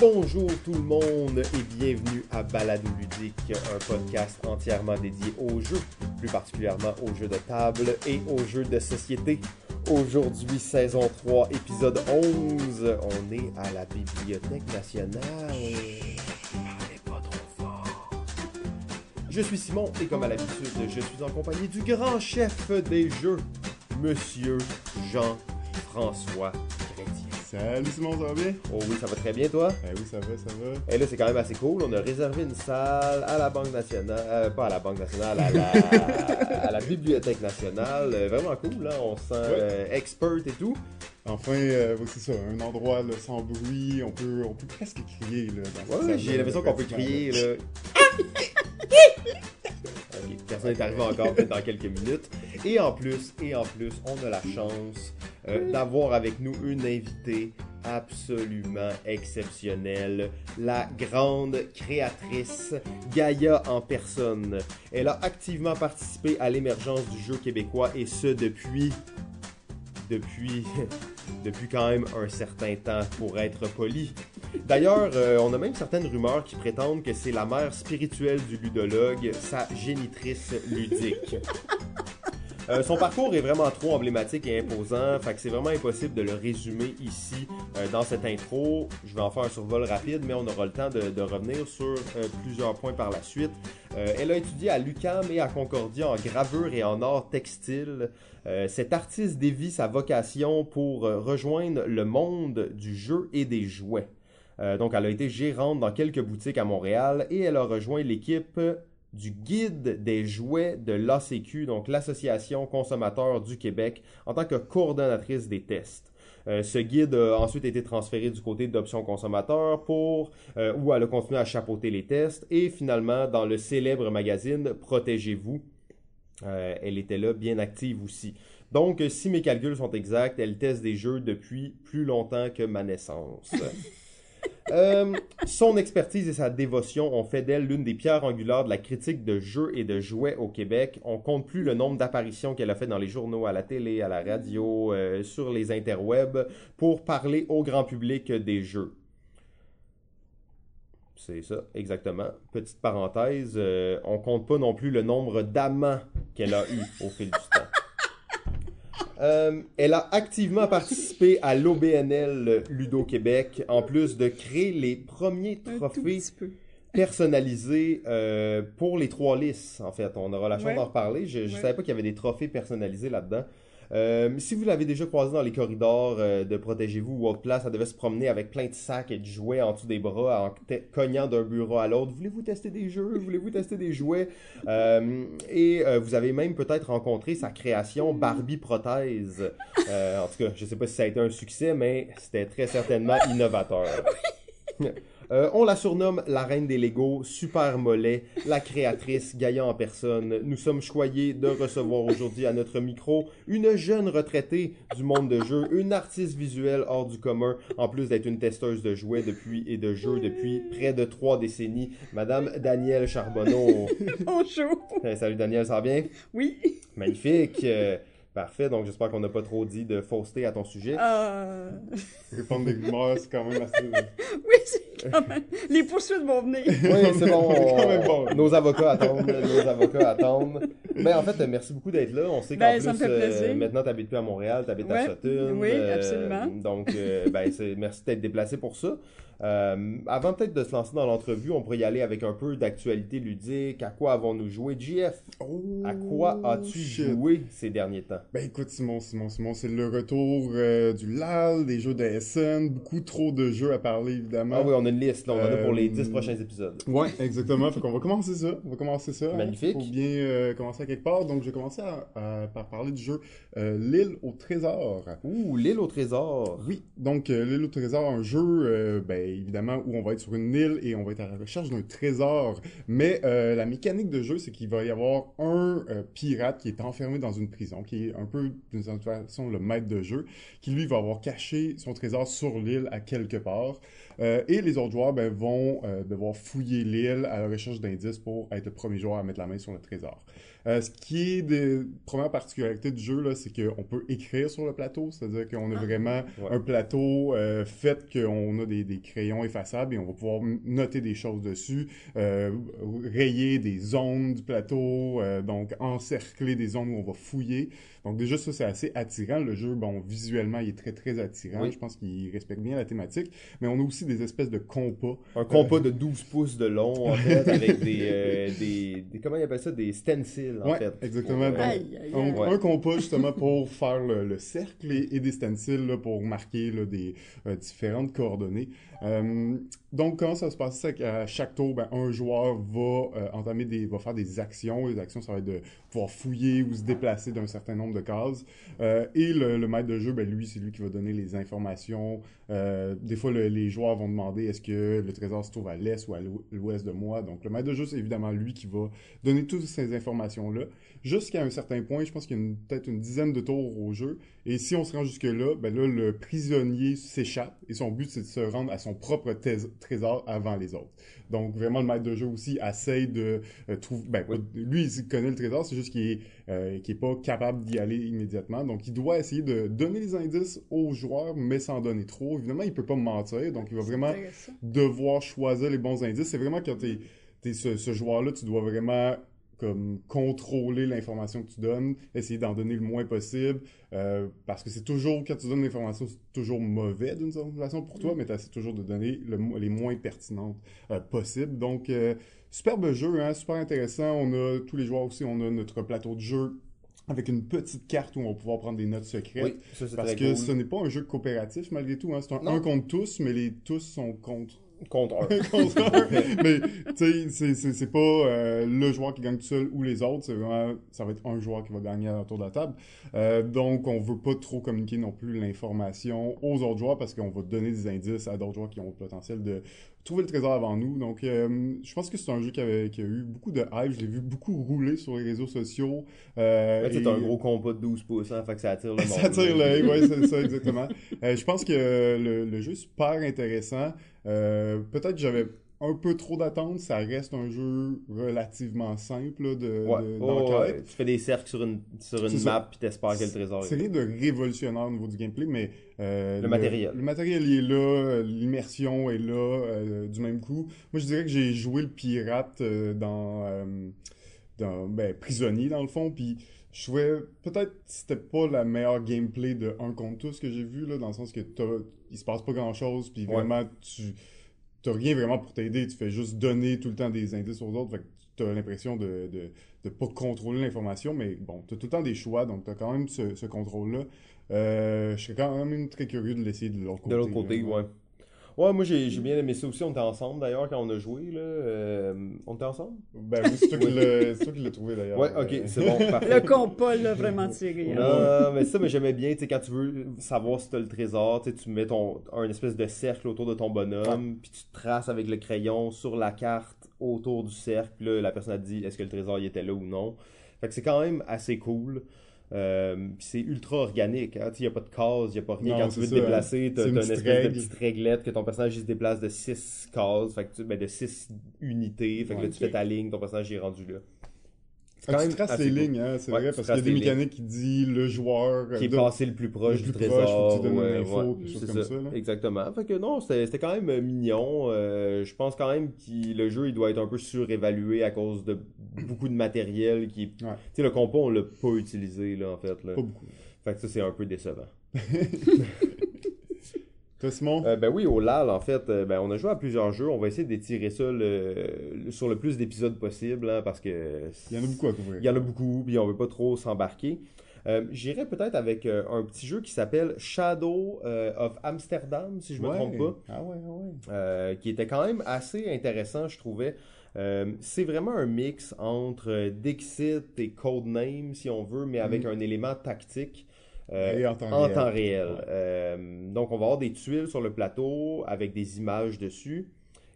Bonjour tout le monde et bienvenue à Balado Ludique, un podcast entièrement dédié aux jeux, plus particulièrement aux jeux de table et aux jeux de société. Aujourd'hui, saison 3, épisode 11, on est à la Bibliothèque nationale. Je suis Simon et comme à l'habitude, je suis en compagnie du grand chef des jeux, Monsieur Jean-François. Salut Simon, ça va bien? Oh oui, ça va très bien toi? Eh oui, ça va, ça va. Et là, c'est quand même assez cool. On a réservé une salle à la Banque nationale, euh, pas à la Banque nationale, à la, à la Bibliothèque nationale. Euh, vraiment cool, là. On se sent euh, expert et tout. Enfin, euh, c'est ça, un endroit là, sans bruit, on peut, on peut presque crier. Là, dans Ouais, j'ai l'impression qu'on peut crier, là. Personne n'est arrivé encore, dans quelques minutes. Et en plus, et en plus, on a la chance euh, d'avoir avec nous une invitée absolument exceptionnelle, la grande créatrice Gaïa en personne. Elle a activement participé à l'émergence du jeu québécois et ce depuis depuis depuis quand même un certain temps pour être poli. D'ailleurs, euh, on a même certaines rumeurs qui prétendent que c'est la mère spirituelle du ludologue, sa génitrice ludique. Euh, son parcours est vraiment trop emblématique et imposant, fait que c'est vraiment impossible de le résumer ici euh, dans cette intro. Je vais en faire un survol rapide, mais on aura le temps de, revenir sur euh, plusieurs points par la suite. Elle a étudié à l'UQAM et à Concordia en gravure et en art textile. Cette artiste dévie sa vocation pour rejoindre le monde du jeu et des jouets. Donc, elle a été gérante dans quelques boutiques à Montréal et elle a rejoint l'équipe du guide des jouets de l'ACQ, donc l'Association consommateur du Québec, en tant que coordonnatrice des tests. Euh, ce guide a ensuite été transféré du côté d'Options consommateurs pour euh, où elle a continué à chapeauter les tests et finalement dans le célèbre magazine Protégez-vous, euh, elle était là bien active aussi. Donc, si mes calculs sont exacts, elle teste des jeux depuis plus longtemps que ma naissance. Euh, son expertise et sa dévotion ont fait d'elle l'une des pierres angulaires de la critique de jeux et de jouets au Québec. On compte plus le nombre d'apparitions qu'elle a fait dans les journaux, à la télé, à la radio, euh, sur les interwebs, pour parler au grand public des jeux. C'est ça, exactement. Petite parenthèse, euh, on compte pas non plus le nombre d'amants qu'elle a eu au fil du temps. Euh, elle a activement participé à l'OBNL Ludo Québec, en plus de créer les premiers trophées personnalisés euh, pour les trois listes. En fait, on aura la chance Ouais. d'en reparler. Je ne Ouais. savais pas qu'il y avait des trophées personnalisés là-dedans. Euh, si vous l'avez déjà croisé dans les corridors euh, de Protégez-vous ou autre place, ça devait se promener avec plein de sacs et de jouets en dessous des bras, en cognant d'un bureau à l'autre. Voulez-vous tester des jeux? Voulez-vous tester des jouets? Euh, et euh, vous avez même peut-être rencontré sa création Barbie Prothèse. Euh, en tout cas, je sais pas si ça a été un succès, mais c'était très certainement innovateur. Euh, on la surnomme la reine des Legos, Super Mollet, la créatrice Gaïa en personne. Nous sommes choyés de recevoir aujourd'hui à notre micro une jeune retraitée du monde de jeu, une artiste visuelle hors du commun, en plus d'être une testeuse de jouets depuis et de jeux depuis près de trois décennies, Madame Danielle Charbonneau. Bonjour. Eh, salut Danielle, ça va bien? Oui. Magnifique. Parfait, donc j'espère qu'on n'a pas trop dit de fausseté à ton sujet. Euh... Répondre des rumeurs, c'est quand même assez. Oui, c'est quand même. Les poursuites vont venir. Oui, c'est bon. C'est quand même on- bon. Nos avocats attendent. Nos avocats attendent. Mais en fait, merci beaucoup d'être là. On sait qu'en Ben, plus, euh, maintenant, tu n'habites plus à Montréal, tu habites à Ouais, Sutton. oui, Euh, absolument. donc, euh, ben, c'est- merci d'être déplacé pour ça. Euh, avant peut-être de se lancer dans l'entrevue, on pourrait y aller avec un peu d'actualité ludique. À quoi avons-nous joué? JF, à quoi as-tu Oh, shit. joué ces derniers temps? Ben écoute, Simon, Simon, Simon, c'est le retour euh, du LAL, des jeux de SN, beaucoup trop de jeux à parler, évidemment. Ah oui, on a une liste. Là, on en a pour les Euh, 10 prochains épisodes. Ouais, exactement. fait qu'on va commencer ça. On va commencer ça. hein. Magnifique. Faut bien euh, commencer à quelque part. Donc, je vais commencer à, à- par parler du jeu euh, L'île au trésor. Ouh, l'île au trésor. Oui, donc euh, l'île au trésor, un jeu, euh, ben, évidemment, où on va être sur une île et on va être à la recherche d'un trésor. Mais euh, la mécanique de jeu, c'est qu'il va y avoir un euh, pirate qui est enfermé dans une prison, qui est un peu, d'une certaine façon, le maître de jeu, qui lui va avoir caché son trésor sur l'île à quelque part. Euh, et les autres joueurs ben, vont devoir fouiller l'île à la recherche d'indices pour être le premier joueur à mettre la main sur le trésor. Euh, ce qui est des premières particularités du jeu, là, c'est qu'on peut écrire sur le plateau, c'est-à-dire qu'on a Ah. vraiment Ouais. un plateau euh, fait qu'on a des, des crayons effaçables et on va pouvoir noter des choses dessus, euh, rayer des zones du plateau, euh, donc encercler des zones où on va fouiller. Donc déjà ça c'est assez attirant. Le jeu, bon visuellement il est très très attirant. Oui. Je pense qu'il respecte bien la thématique, mais on a aussi des espèces de compas. Un compas de 12 pouces de long, en fait, avec des, euh, des, des- Comment ils appellent ça? Des stencils, en ouais, fait. exactement. Donc, euh, Aïe, aïe, un, aïe. Ouais. un compas justement pour faire le, le cercle et, et des stencils là, pour marquer là, des euh, différentes coordonnées. Euh, donc comment ça se passe? C'est qu'à chaque tour, ben, un joueur va euh, entamer des, va faire des actions. Les actions ça va être de pouvoir fouiller ou se déplacer d'un certain nombre de cases. Euh, et le, le maître de jeu, ben, lui c'est lui qui va donner les informations. Euh, des fois le- les joueurs vont demander est-ce que le trésor se trouve à l'est ou à l'ou- l'ouest de moi? Donc le maître de jeu c'est évidemment lui qui va donner toutes ces informations là jusqu'à un certain point, je pense qu'il y a peut-être une dizaine de tours au jeu. Et si on se rend jusque-là, ben là, le prisonnier s'échappe et son but, c'est de se rendre à son propre trésor avant les autres. Donc, vraiment, le maître de jeu aussi essaye de euh, trouver... Ben, Oui. lui, il connaît le trésor, c'est juste qu'il est, euh, est pas capable d'y aller immédiatement. Donc, il doit essayer de donner les indices aux joueurs, mais sans donner trop. Évidemment, il peut pas mentir, donc il va vraiment devoir choisir les bons indices. C'est vraiment quand t'es es ce, ce joueur-là, tu dois vraiment comme contrôler l'information que tu donnes, essayer d'en donner le moins possible, euh, parce que c'est toujours, quand tu donnes l'information, c'est toujours mauvais d'une certaine façon pour toi, mais tu essaies toujours de donner le les moins pertinentes euh, possibles. Donc, euh, superbe jeu, hein, super intéressant. On a, tous les joueurs aussi, on a notre plateau de jeu avec une petite carte où on va pouvoir prendre des notes secrètes. Oui, ça c'est Parce que cool. ce n'est pas un jeu coopératif malgré tout. Hein. C'est un un contre tous, mais les tous sont contre Un. mais tu sais, c'est pas euh, le joueur qui gagne tout seul ou les autres. C'est vraiment, ça va être un joueur qui va gagner autour de la table. Euh, donc, on veut pas trop communiquer non plus l'information aux autres joueurs parce qu'on va donner des indices à d'autres joueurs qui ont le potentiel de trouver le trésor avant nous. Donc, euh, je pense que c'est un jeu qui, avait, qui a eu beaucoup de hype. Je l'ai vu beaucoup rouler sur les réseaux sociaux. Euh, et- t'as un gros compas de 12 pouces, hein, fait que ça attire le monde. ça tire l'œil, oui, c'est ça, exactement. Euh, je pense que le, le jeu est super intéressant. Peut-être que j'avais un peu trop d'attentes. Ça reste un jeu relativement simple là, de, Ouais. de- Oh, ouais. Tu fais des cercles sur une, sur une C'est map puis t'espères que le trésor C'est est rien de révolutionnaire au niveau du gameplay, mais... euh, Le matériel. Le matériel il est là, euh, l'immersion est là, euh, du même coup. Moi, je dirais que j'ai joué le pirate euh, dans... dans ben, prisonnier, dans le fond, puis je trouvais peut-être que c'était pas la meilleure gameplay de un contre tous que j'ai vu, là, dans le sens que il se passe pas grand-chose, puis Ouais. vraiment, tu t'as rien vraiment pour t'aider, tu fais juste donner tout le temps des indices aux autres, fait que t'as l'impression de, de, de pas contrôler l'information, mais bon, t'as tout le temps des choix, donc t'as quand même ce, ce contrôle-là. Euh, je serais quand même très curieux de l'essayer de l'autre côté. De l'autre côté, là. ouais. Ouais, moi j'ai j'ai bien aimé ça aussi. On était ensemble d'ailleurs quand on a joué. Là. Euh, on était ensemble? Ben oui, c'est toi qui l'as trouvé d'ailleurs. Ouais, ok, Euh, c'est bon, parfait. Le compas l'a vraiment tiré. hein. Non, mais ça, mais j'aimais bien, tu sais, quand tu veux savoir si t'as le trésor, tu tu mets ton, un espèce de cercle autour de ton bonhomme, puis tu traces avec le crayon sur la carte autour du cercle, là, la personne a dit est-ce que le trésor il était là ou non? Fait que c'est quand même assez cool. Euh, c'est ultra organique, hein? il n'y a pas de case, il n'y a pas rien. Non, Quand tu veux te ça, déplacer, tu as une, espèce règle. de petite réglette que ton personnage il se déplace de 6 cases, fait que tu, ben, de 6 unités, fait que Ouais, là tu fais ta ligne, ton personnage est rendu là. C'est Ah, tu traces les cool. lignes, hein, c'est Ouais, vrai, parce qu'il y a des mécaniques qui disent le joueur qui est de- passé le plus proche le du plus proche, trésor. faut que tu donnes ouais, info, ouais, des choses c'est comme ça, ça, là. Exactement. Fait que non, c'était quand même euh, mignon. Euh, je pense quand même que le jeu il doit être un peu surévalué à cause de beaucoup de matériel qui. Tu sais, le compas, on l'a pas utilisé là, en fait. Là. Pas beaucoup. Fait que ça, c'est un peu décevant. Toi, Simon? Euh, ben oui, au LAL, en fait, euh, ben, on a joué à plusieurs jeux. On va essayer d'étirer ça le- le- sur le plus d'épisodes possible hein, parce que. Il y en a beaucoup à couvrir. Il y en a beaucoup, puis on veut pas trop s'embarquer. Euh, J'irai peut-être avec euh, un petit jeu qui s'appelle Shadow euh, of Amsterdam, si je me Ouais. trompe pas, Ah ouais, ah ouais. qui était quand même assez intéressant, je trouvais. Euh, c'est vraiment un mix entre Dixit et Codename, si on veut, mais avec un élément tactique. Euh, Et en temps en réel. temps réel. Ouais. Euh, donc, on va avoir des tuiles sur le plateau avec des images dessus.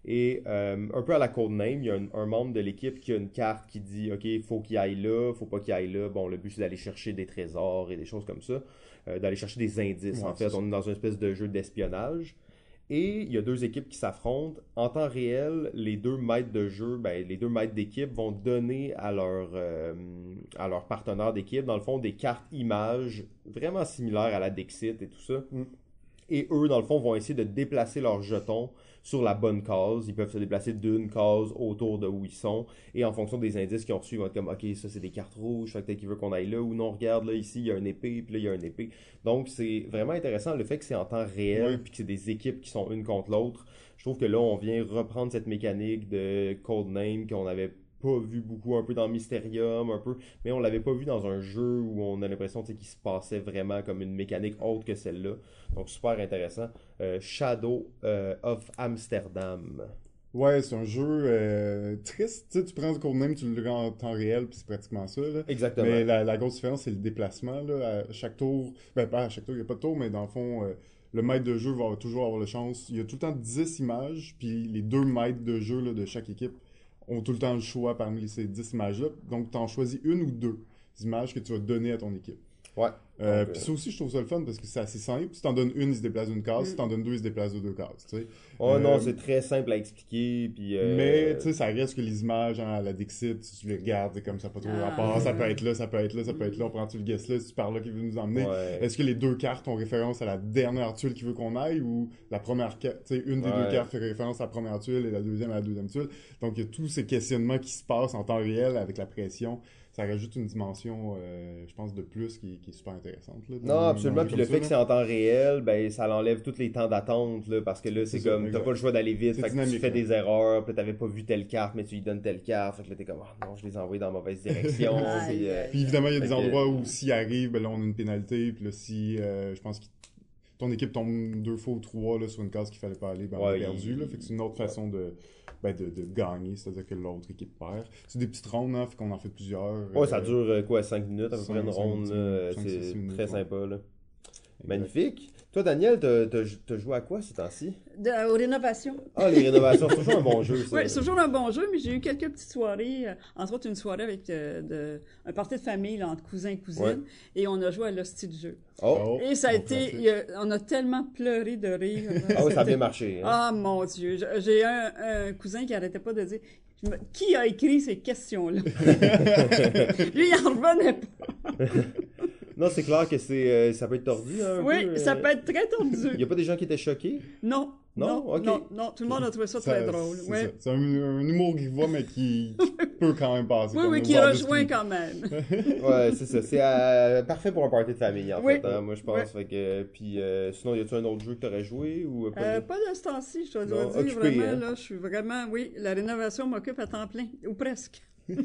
Et euh, un peu à la Codename, il y a un, un membre de l'équipe qui a une carte qui dit OK, il faut qu'il aille là, faut pas qu'il aille là. Bon, le but c'est d'aller chercher des trésors et des choses comme ça, euh, d'aller chercher des indices. Ouais, en fait, ça. on est dans une espèce de jeu d'espionnage. Et il y a deux équipes qui s'affrontent. En temps réel, les deux maîtres de jeu, ben, les deux maîtres d'équipe vont donner à leur, euh, à leur partenaire d'équipe, dans le fond, des cartes images vraiment similaires à la Dixit et tout ça. Et eux, dans le fond, vont essayer de déplacer leurs jetons sur la bonne case. Ils peuvent se déplacer d'une case autour de où ils sont. Et en fonction des indices qu'ils ont reçus, ils vont être comme, OK, ça c'est des cartes rouges, fait que peut-être qu'il veut qu'on aille là. Ou non, regarde, là, ici, il y a un épée, puis là, il y a un épée. Donc, c'est vraiment intéressant le fait que c'est en temps réel, puis que c'est des équipes qui sont une contre l'autre. Je trouve que là, on vient reprendre cette mécanique de Codename qu'on avait pas vu beaucoup un peu dans Mysterium un peu mais on l'avait pas vu dans un jeu où on a l'impression qu'il se passait vraiment comme une mécanique autre que celle-là donc super intéressant Euh, Shadow euh, of Amsterdam Ouais, c'est un jeu euh, triste. Tu sais, tu prends le codename, tu le rends en temps réel, puis c'est pratiquement ça. Là. exactement Mais la, la grosse différence, c'est le déplacement. Là. À chaque tour, ben pas à chaque tour, il n'y a pas de tour, mais dans le fond, euh, le maître de jeu va toujours avoir la chance. Il y a tout le temps 10 images, puis les deux maîtres de jeu là, de chaque équipe ont tout le temps le choix parmi ces 10 images-là. Donc, tu en choisis une ou deux images que tu vas donner à ton équipe. Ouais Euh, Donc, puis ça aussi, je trouve ça le fun parce que c'est assez simple. Si t'en donnes une, il se déplace d'une case. Mm. Si t'en donnes deux, il se déplace de deux cases. tu sais. oh Euh, non c'est très simple à expliquer puis euh, Mais tu sais, ça reste que les images hein, à la Dixit, si tu les regardes, c'est comme ça, pas trop Ah. rapport. Ça peut être là, ça peut être là, ça peut être là. On prend-tu le guest là, si tu par là qui veut nous emmener? ouais. Est-ce que les deux cartes ont référence à la dernière tuile qui veut qu'on aille ou la première carte, tu sais, une des Ouais. deux cartes fait référence à la première tuile et la deuxième à la deuxième tuile? Donc il y a tous ces questionnements qui se passent en temps réel avec la pression. Ça rajoute une dimension, euh, je pense, de plus qui, qui est super intéressante. Là, Non, absolument. Puis le ça, fait que c'est en temps réel, ben ça l'enlève tous les temps d'attente, là, parce que là, c'est comme, t'as pas le choix d'aller vite, fait que tu fais des erreurs, puis t'avais pas vu telle carte, mais tu lui donnes telle carte, fait que là, t'es comme, ah non, je les ai envoyés dans la mauvaise direction. Puis, euh. Puis évidemment, il y a des endroits où s'il arrive, ben là, on a une pénalité. Puis là, si, euh, je pense que ton équipe tombe deux fois ou trois là, sur une case qu'il fallait pas aller, ben on a perdu. il- Là, fait que c'est une autre façon de, ben, de, de gagner, c'est-à-dire que l'autre équipe perd. C'est des petites rondes, hein, fait qu'on en fait plusieurs. Ouais, ça euh, dure euh, quoi, 5 minutes à peu près une ronde, six c'est très ouais. sympa, là. Magnifique. Toi, Daniel, t'as joué à quoi ces temps-ci? Aux rénovations. Ah, les rénovations, c'est toujours un bon jeu, ça. Oui, c'est toujours un bon jeu, mais j'ai eu quelques petites soirées, euh, entre autres une soirée avec euh, de- un party de famille là, entre cousins et cousines, Ouais. et on a joué à l'hostie de jeu. Oh, Et ça a été, a- on a tellement pleuré de rire. ah oui, ça a bien marché. hein. Ah mon Dieu, j'ai un, un cousin qui arrêtait pas de dire qui a écrit ces questions-là? Lui, il en revenait pas. Non, c'est clair que c'est euh, ça peut être tordu, hein, un Oui, peu, ça euh. peut être très Il y tordu. a pas des gens qui étaient choqués? Non, Non? non, Ok. non, non, tout le monde a trouvé ça, très drôle. c'est Oui, ça. C'est un, un humour grivois, mais qui, qui peut quand même passer. oui, oui, qui rejoint quand même. Ouais, c'est ça. C'est euh, parfait pour un party de famille, en Oui. fait. hein, moi, je pense. Ouais. Fait que, puis, euh, sinon, y a-tu un autre jeu que t'aurais joué ou pas Euh, de- pas de ce temps-ci, je dois Non, dire. occupé, vraiment, hein. là, je suis vraiment, oui, la rénovation m'occupe à temps plein, ou presque.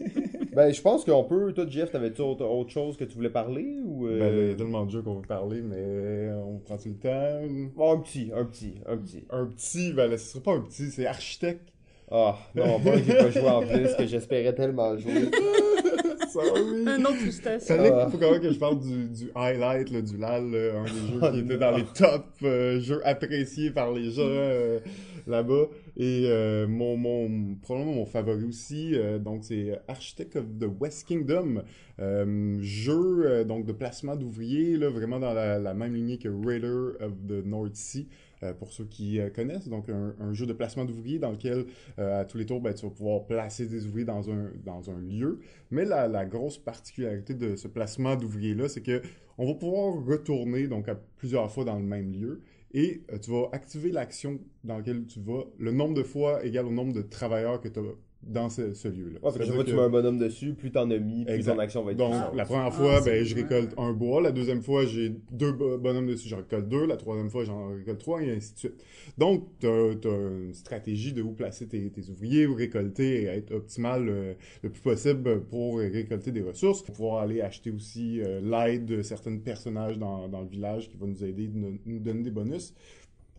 Ben, je pense qu'on peut. Toi, Jeff, t'avais-tu autre, autre chose que tu voulais parler ou. euh, Ben, il y a tellement de jeux qu'on veut parler, mais on prend le temps? Bon, un petit, un petit, un petit. Un petit, ben là, ce sera pas un petit, c'est architecte. Ah, non, pas que j'ai pas joué en plus, que j'espérais tellement jouer. Sorry. Un autre tristesse. Fallait Ah. faut quand même que je parle du, du highlight, là, du LAL, là, un des jeux Ah, qui était dans les top euh, jeux appréciés par les gens euh, là-bas. Et euh, mon, mon, probablement mon favori aussi, euh, donc c'est Architect of the West Kingdom. Euh, jeu euh, donc de placement d'ouvriers, vraiment dans la, même lignée que Raider of the North Sea. euh, pour ceux qui euh, connaissent, donc un, jeu de placement d'ouvriers dans lequel euh, à tous les tours, ben, tu vas pouvoir placer des ouvriers dans un, dans un lieu. Mais la, grosse particularité de ce placement d'ouvriers-là, c'est que on va pouvoir retourner donc plusieurs fois dans le même lieu et euh, tu vas activer l'action dans laquelle tu vas. Le nombre de fois égale au nombre de travailleurs que tu as dans ce, ce lieu-là. Ouais, fait que chaque C'est-à-dire fois que tu mets un bonhomme dessus, plus t'en as mis, plus Exact. ton action va être donc, puissante. la première Ah, fois, ben, je récolte un bois. La deuxième fois, j'ai deux bo- bonhommes dessus, j'en récolte deux. La troisième fois, j'en récolte trois, et ainsi de suite. Donc, tu as, une stratégie de où placer tes, tes ouvriers, où récolter et être optimal euh, le plus possible pour récolter des ressources. Pour pouvoir aller acheter aussi euh, l'aide de certains personnages dans, dans le village qui vont nous aider, nous, nous donner des bonus.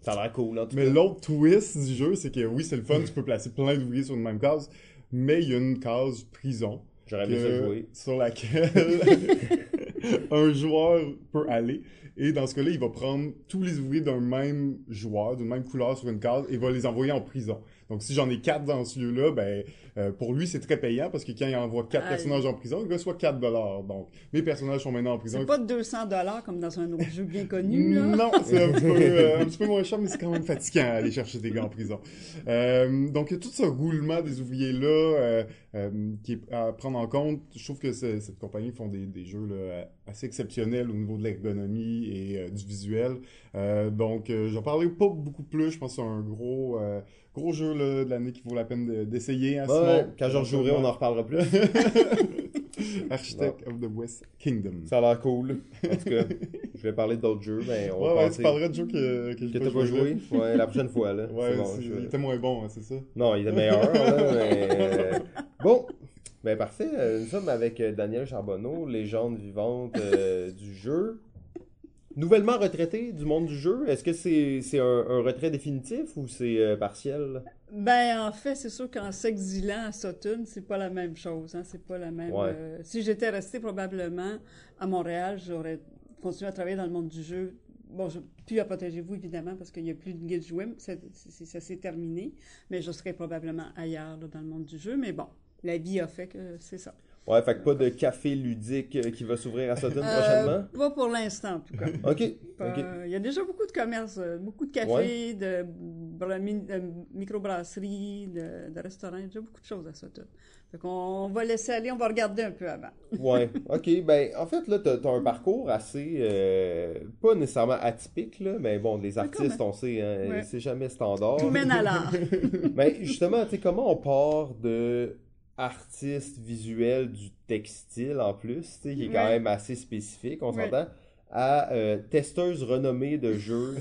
Ça a l'air cool, en tout Mais l'autre twist du jeu, c'est que oui, c'est le fun, tu peux placer plein d'ouvriers sur une même case, mais il y a une case prison J'aurais aimé ça que- jouer. sur laquelle un joueur peut aller. Et dans ce cas-là, il va prendre tous les ouvriers d'un même joueur, d'une même couleur sur une case, et va les envoyer en prison. Donc, si j'en ai quatre dans ce lieu-là, ben, euh, pour lui, c'est très payant parce que quand il envoie quatre personnages en prison, il reçoit 4 dollars. Donc, mes personnages sont maintenant en prison. C'est pas 200 dollars comme dans un autre jeu bien connu, là. Non, c'est un, petit peu, euh, un petit peu moins cher, mais c'est quand même fatigant à aller chercher des gars en prison. Euh, donc, il y a tout ce roulement des ouvriers-là euh, euh, qui est à prendre en compte. Je trouve que cette compagnie font des, des jeux là, assez exceptionnels au niveau de l'ergonomie et du visuel. Euh, donc, euh, j'en parlerai pas beaucoup plus. Je pense que c'est un gros, euh, gros jeu là, de l'année qui vaut la peine de- d'essayer. Hein, Ouais, quand je rejouerai, on en reparlera plus. Architect of the West Kingdom. Ça a l'air cool. En tout cas, je vais parler d'autres jeux, mais on Ouais, va ouais, tu parleras de jeux que, que, t'as pas joué? Ouais, la prochaine fois, là. Ouais, bon, je- il était moins bon, hein, c'est ça? Non, il est meilleur, là, mais... euh, Bon, ben parfait. Euh, Nous sommes avec euh, Daniel Charbonneau, légende vivante euh, du jeu. Nouvellement retraité du monde du jeu, est-ce que c'est un, un retrait définitif ou c'est euh, partiel? Ben, en fait, c'est sûr qu'en s'exilant à Sutton, c'est pas la même chose. Hein? C'est pas la même. Ouais. euh, si j'étais resté probablement à Montréal, j'aurais continué à travailler dans le monde du jeu. Bon, je, plus à Protégez-vous, évidemment, parce qu'il n'y a plus de guide jouet. Ça, ça s'est terminé. Mais je serais probablement ailleurs là, dans le monde du jeu. Mais bon, la vie a fait que c'est ça. Ouais, fait que pas de café ludique euh, qui va s'ouvrir à Sutton Euh, prochainement? pas pour l'instant, en tout cas. Ok, Pas- ok. Il y a déjà beaucoup de commerces, euh, beaucoup de cafés, de, de microbrasseries, de, de restaurants. Il y a déjà beaucoup de choses à Sutton. Fait qu'on on va laisser aller, on va regarder un peu avant. Ouais, ok. Ben, en fait, là, t'as as un parcours assez. euh, pas nécessairement atypique, là, mais bon, les artistes, on sait, hein, Ouais. c'est jamais standard. Tout mène à l'art. Ben, justement, tu sais, comment on part de artiste visuel du textile en plus, qui est quand même assez spécifique, on Ouais. s'entend, à euh, testeuse renommée de jeux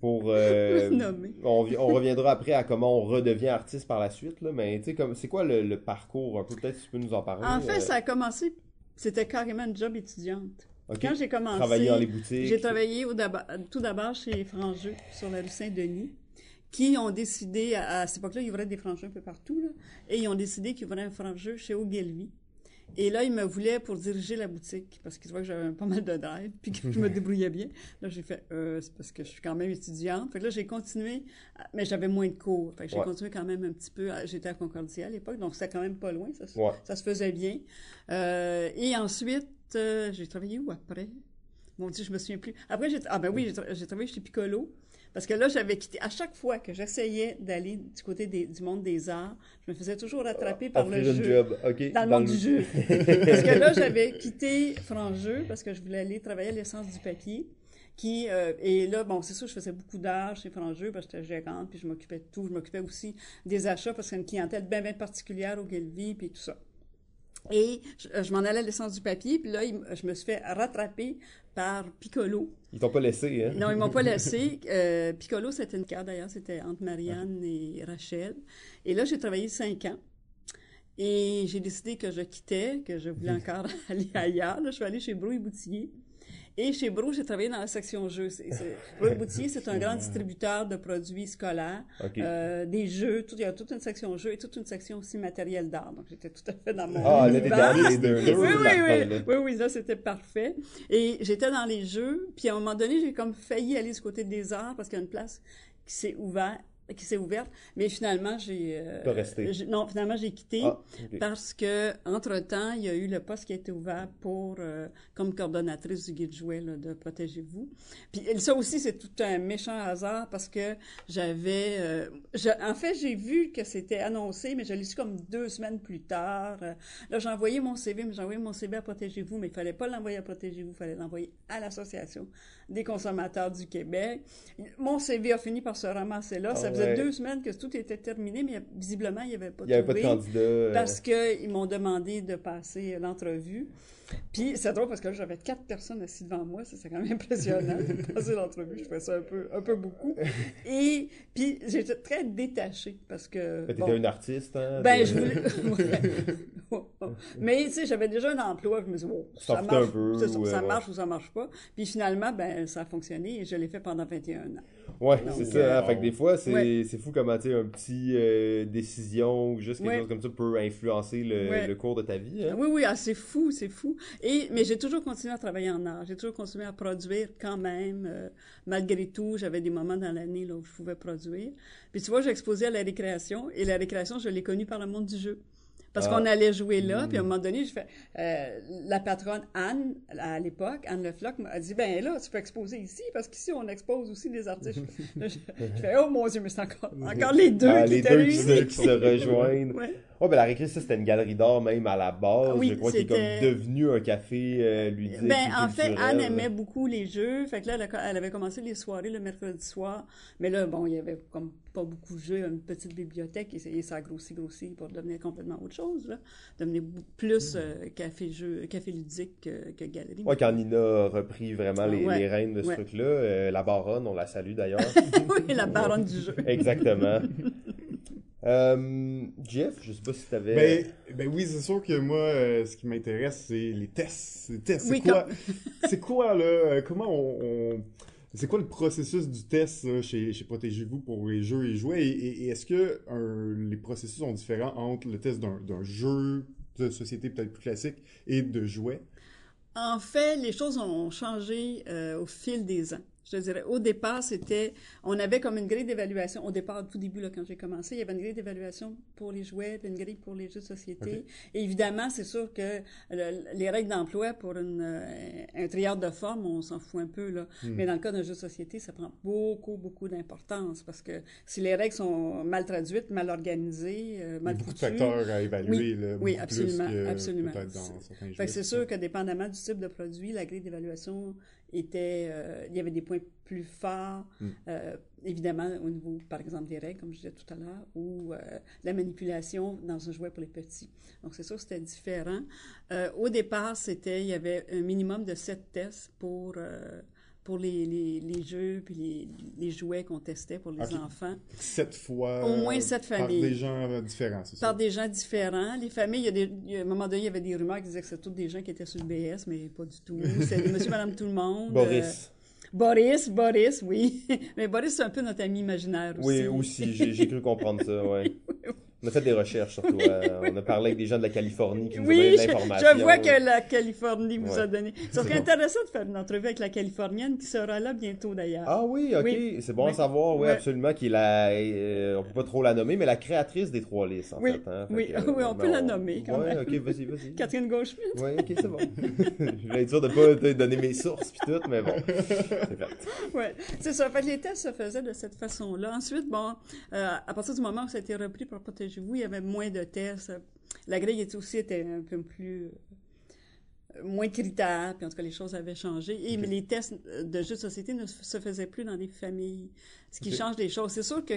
pour. euh, on, vi- on reviendra après à comment on redevient artiste par la suite, là, mais tu sais, comme, c'est quoi le, le parcours Peut-être que tu peux nous en parler. En fait, euh, ça a commencé, c'était carrément une job étudiante. Quand j'ai commencé, Travailler dans les boutiques. j'ai travaillé au tout d'abord chez Frangeux, sur la rue Saint-Denis, qui ont décidé, à, à cette époque-là, ils ouvraient des frangeux un peu partout, là, et ils ont décidé qu'ils ouvraient un frangeux chez Ogilvy. Et là, ils me voulaient pour diriger la boutique, parce qu'ils voient que j'avais pas mal de drive, puis que je me débrouillais bien. Là, j'ai fait, euh, c'est parce que je suis quand même étudiante. Fait que là, j'ai continué, mais j'avais moins de cours. Fait que j'ai Ouais. continué quand même un petit peu. J'étais à Concordia à l'époque, donc c'était quand même pas loin. Ça, se- Ouais. ça se faisait bien. Euh, et ensuite, euh, j'ai travaillé où après? Mon Dieu, je me souviens plus. Après, j'ai ah ben oui, j'ai tra- j'ai travaillé chez Piccolo. Parce que là, j'avais quitté. À chaque fois que j'essayais d'aller du côté des- du monde des arts, je me faisais toujours rattraper par le Offrir jeu. job. Dans le monde le- du jeu. parce que là, j'avais quitté Franjeu parce que je voulais aller travailler à l'essence du papier. Qui, euh, et là, bon, c'est sûr, je faisais beaucoup d'art chez Franjeu parce que j'étais gérante, puis je m'occupais de tout. Je m'occupais aussi des achats parce qu'il y a une clientèle bien, bien particulière au Guelvy, puis tout ça. Et je, je m'en allais à l'essence du papier, puis là, il je me suis fait rattraper par Piccolo. Ils t'ont pas laissé, hein? Non, ils m'ont pas laissé. Euh, Piccolo, c'était une carte d'ailleurs, c'était entre Marianne et Rachel. Et là, j'ai travaillé cinq ans. Et j'ai décidé que je quittais, que je voulais encore aller ailleurs. Là, je suis allée chez Brouille Boutillier. Et chez Bro, j'ai travaillé dans la section jeux. Brouille Boutillier, c'est un grand distributeur de produits scolaires, euh, des jeux. Tout, il y a toute une section jeux et toute une section aussi matériel d'art. Donc, j'étais tout à fait dans mon Ah, univers. dans les deux. Oui, oui, oui. Oui, oui, là, c'était parfait. Et j'étais dans les jeux, puis à un moment donné, j'ai comme failli aller du côté des arts parce qu'il y a une place qui s'est ouverte, qui s'est ouverte, mais finalement, j'ai... euh, T'as resté. j'ai- Non, finalement, j'ai quitté Ah, parce que, entre-temps, il y a eu le poste qui a été ouvert pour, euh, comme coordonnatrice du guide jouet là, de Protégez-vous. Puis ça aussi, c'est tout un méchant hasard parce que j'avais... euh, je- en fait, j'ai vu que c'était annoncé, mais je l'ai su comme deux semaines plus tard. Là, j'ai envoyé mon CV, mais j'ai envoyé mon CV à Protégez-vous, mais il fallait pas l'envoyer à Protégez-vous, il fallait l'envoyer à l'Association des consommateurs du Québec. Mon CV a fini par se ramasser là. Ça Ah faisait ouais. deux semaines que tout était terminé, mais visiblement, il n'y avait pas Il n'y avait pas de candidat. euh, parce qu'ils m'ont demandé de passer l'entrevue. Puis c'est drôle parce que j'avais quatre personnes assises devant moi. Ça, c'est quand même impressionnant de passer l'entrevue. Je trouvais ça un peu, un peu beaucoup. Et puis j'étais très détachée parce que. T'étais bon, un artiste, hein? ben, de- je voulais. Mais, tu sais, j'avais déjà un emploi, je me disais, bon, Ça ça foutait un marche, peu, c'est ça, ouais, ça ouais. marche ou ça marche pas. Puis finalement, ben, ça a fonctionné et je l'ai fait pendant 21 ans. Ouais, c'est ça. euh, hein. Fait que des fois, c'est Ouais. c'est fou comment, tu sais, un petit euh, décision ou juste quelque Ouais. chose comme ça peut influencer le, Ouais. le cours de ta vie. Hein? Oui, oui, ah, c'est fou, c'est fou. Et, mais j'ai toujours continué à travailler en art. J'ai toujours continué à produire quand même. euh, malgré tout, j'avais des moments dans l'année où je pouvais produire. Puis tu vois, exposé à la récréation. Et la récréation, je l'ai connue par le monde du jeu. Parce Ah. qu'on allait jouer là, puis à un moment donné, je fais, euh, la patronne Anne, à l'époque, Anne Lefloc, m'a dit, ben là, tu peux exposer ici, parce qu'ici, on expose aussi des artistes. Je, je fais, oh mon Dieu, mais c'est encore, encore les deux Ah, qui les étaient deux qui se, réunis. qui se rejoignent. Ouais. Ouais, ben la récré, ça, c'était une galerie d'art même à la base. Oui, je crois qu'il est comme devenu un café euh, ludique. Ben, en fait. Anne aimait beaucoup les jeux. Fait que là, elle avait commencé les soirées le mercredi soir. Mais là, bon, il y avait comme pas beaucoup de jeux, une petite bibliothèque et, et ça a grossi, grossi pour devenir complètement autre chose, là. Devenir plus euh, café jeu, café ludique que, que galerie. Ouais, quand Nina a repris vraiment les, Ouais, les rênes de ce ouais. truc-là, euh, la baronne, on la salue d'ailleurs. oui, la baronne du jeu. Exactement. Euh, Jeff, je sais pas si t'avais. Ben, ben oui, c'est sûr que moi, euh, ce qui m'intéresse, c'est les tests. Les tests, c'est Oui, quoi, c'est quoi, là, comment on... on- C'est quoi le processus du test chez, chez Protégez-vous pour les jeux et jouets? Et, est-ce que les processus sont différents entre le test d'un d'un jeu de société peut-être plus classique et de jouets? En fait, les choses ont changé euh, au fil des ans. Je te dirais, au départ, c'était, on avait comme une grille d'évaluation. Au départ, au tout début, là, quand j'ai commencé, il y avait une grille d'évaluation pour les jouets, puis une grille pour les jeux de société. Et évidemment, c'est sûr que le- les règles d'emploi pour une, euh, un triade de forme, on s'en fout un peu, là. Hmm. Mais dans le cas d'un jeu de société, ça prend beaucoup, beaucoup d'importance parce que si les règles sont mal traduites, mal organisées, euh, mal beaucoup de facteurs à évaluer, Oui, là, oui, absolument, plus que absolument. fait que c'est sûr que dépendamment du type de produit, la grille d'évaluation euh, il y avait des points plus forts, Mm. euh, évidemment au niveau, par exemple, des règles, comme je disais tout à l'heure, ou euh, la manipulation dans un jouet pour les petits. Donc c'est sûr, c'était différent. Au départ, c'était, il y avait un minimum de sept tests pour pour les, les, les jeux puis les, les jouets qu'on testait pour les enfants. Sept fois... Au moins sept Par familles. des gens euh, différents, c'est ça? Par des gens différents. Les familles, il y a des, il y a- à un moment donné, il y avait des rumeurs qui disaient que c'était tous des gens qui étaient sur le BS, mais pas du tout. C'était monsieur, madame, tout le monde. Boris. Euh, Boris, Boris, oui. mais Boris, c'est un peu notre ami imaginaire aussi. Oui, aussi, j'ai cru comprendre ça, ouais. On a fait des recherches surtout. euh, on a parlé avec des gens de la Californie qui nous ont donné Oui, de je, l'information. je vois que la Californie vous Ouais. a donné. Ça serait bon. intéressant de faire une entrevue avec la Californienne qui sera là bientôt d'ailleurs. Ah oui, ok, Oui. c'est bon à Oui. savoir, oui, absolument, qui est la, euh, on peut pas trop la nommer, mais la créatrice des trois listes, en Oui. fait. hein. Fait Oui. que, euh, Oui, on peut ben, la nommer, quand même. ok, vas-y, vas-y. Catherine Gauchemite. Oui, ok, c'est bon. je voulais être sûr de pas donner mes sources puis tout, mais bon, c'est fait. C'est ça. Fait les tests se faisaient de cette façon-là. Ensuite, bon, euh, à partir du moment où ça a été repris par Protégez-vous, il y avait moins de tests. La grille était aussi était un peu plus euh, moins critères, puis en tout cas les choses avaient changé. Et mais les tests de jeux de société ne se faisaient plus dans les familles, ce qui change les choses. C'est sûr que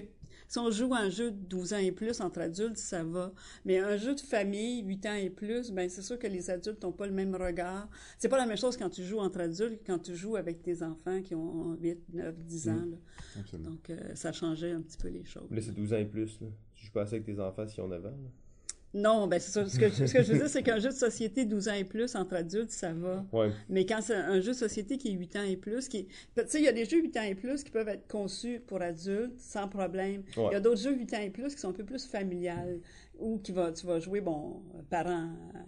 si on joue à un jeu de 12 ans et plus entre adultes, ça va. Mais un jeu de famille, 8 ans et plus, ben c'est sûr que les adultes n'ont pas le même regard. C'est pas la même chose quand tu joues entre adultes que quand tu joues avec tes enfants qui ont 8, 9, 10 ans. Mm. là. Donc, euh, ça changeait un petit peu les choses. Là, c'est 12 ans et plus, là. Tu joues pas assez avec tes enfants si on a 20. là. Non, ben c'est ça. Ce que, ce que je veux dire, c'est qu'un jeu de société 12 ans et plus entre adultes, ça va. Ouais. Mais quand c'est un jeu de société qui est 8 ans et plus, qui tu sais, il y a des jeux 8 ans et plus qui peuvent être conçus pour adultes sans problème. Ouais. Il y a d'autres jeux 8 ans et plus qui sont un peu plus familiales, ou qui va, tu vas jouer, bon, parents euh,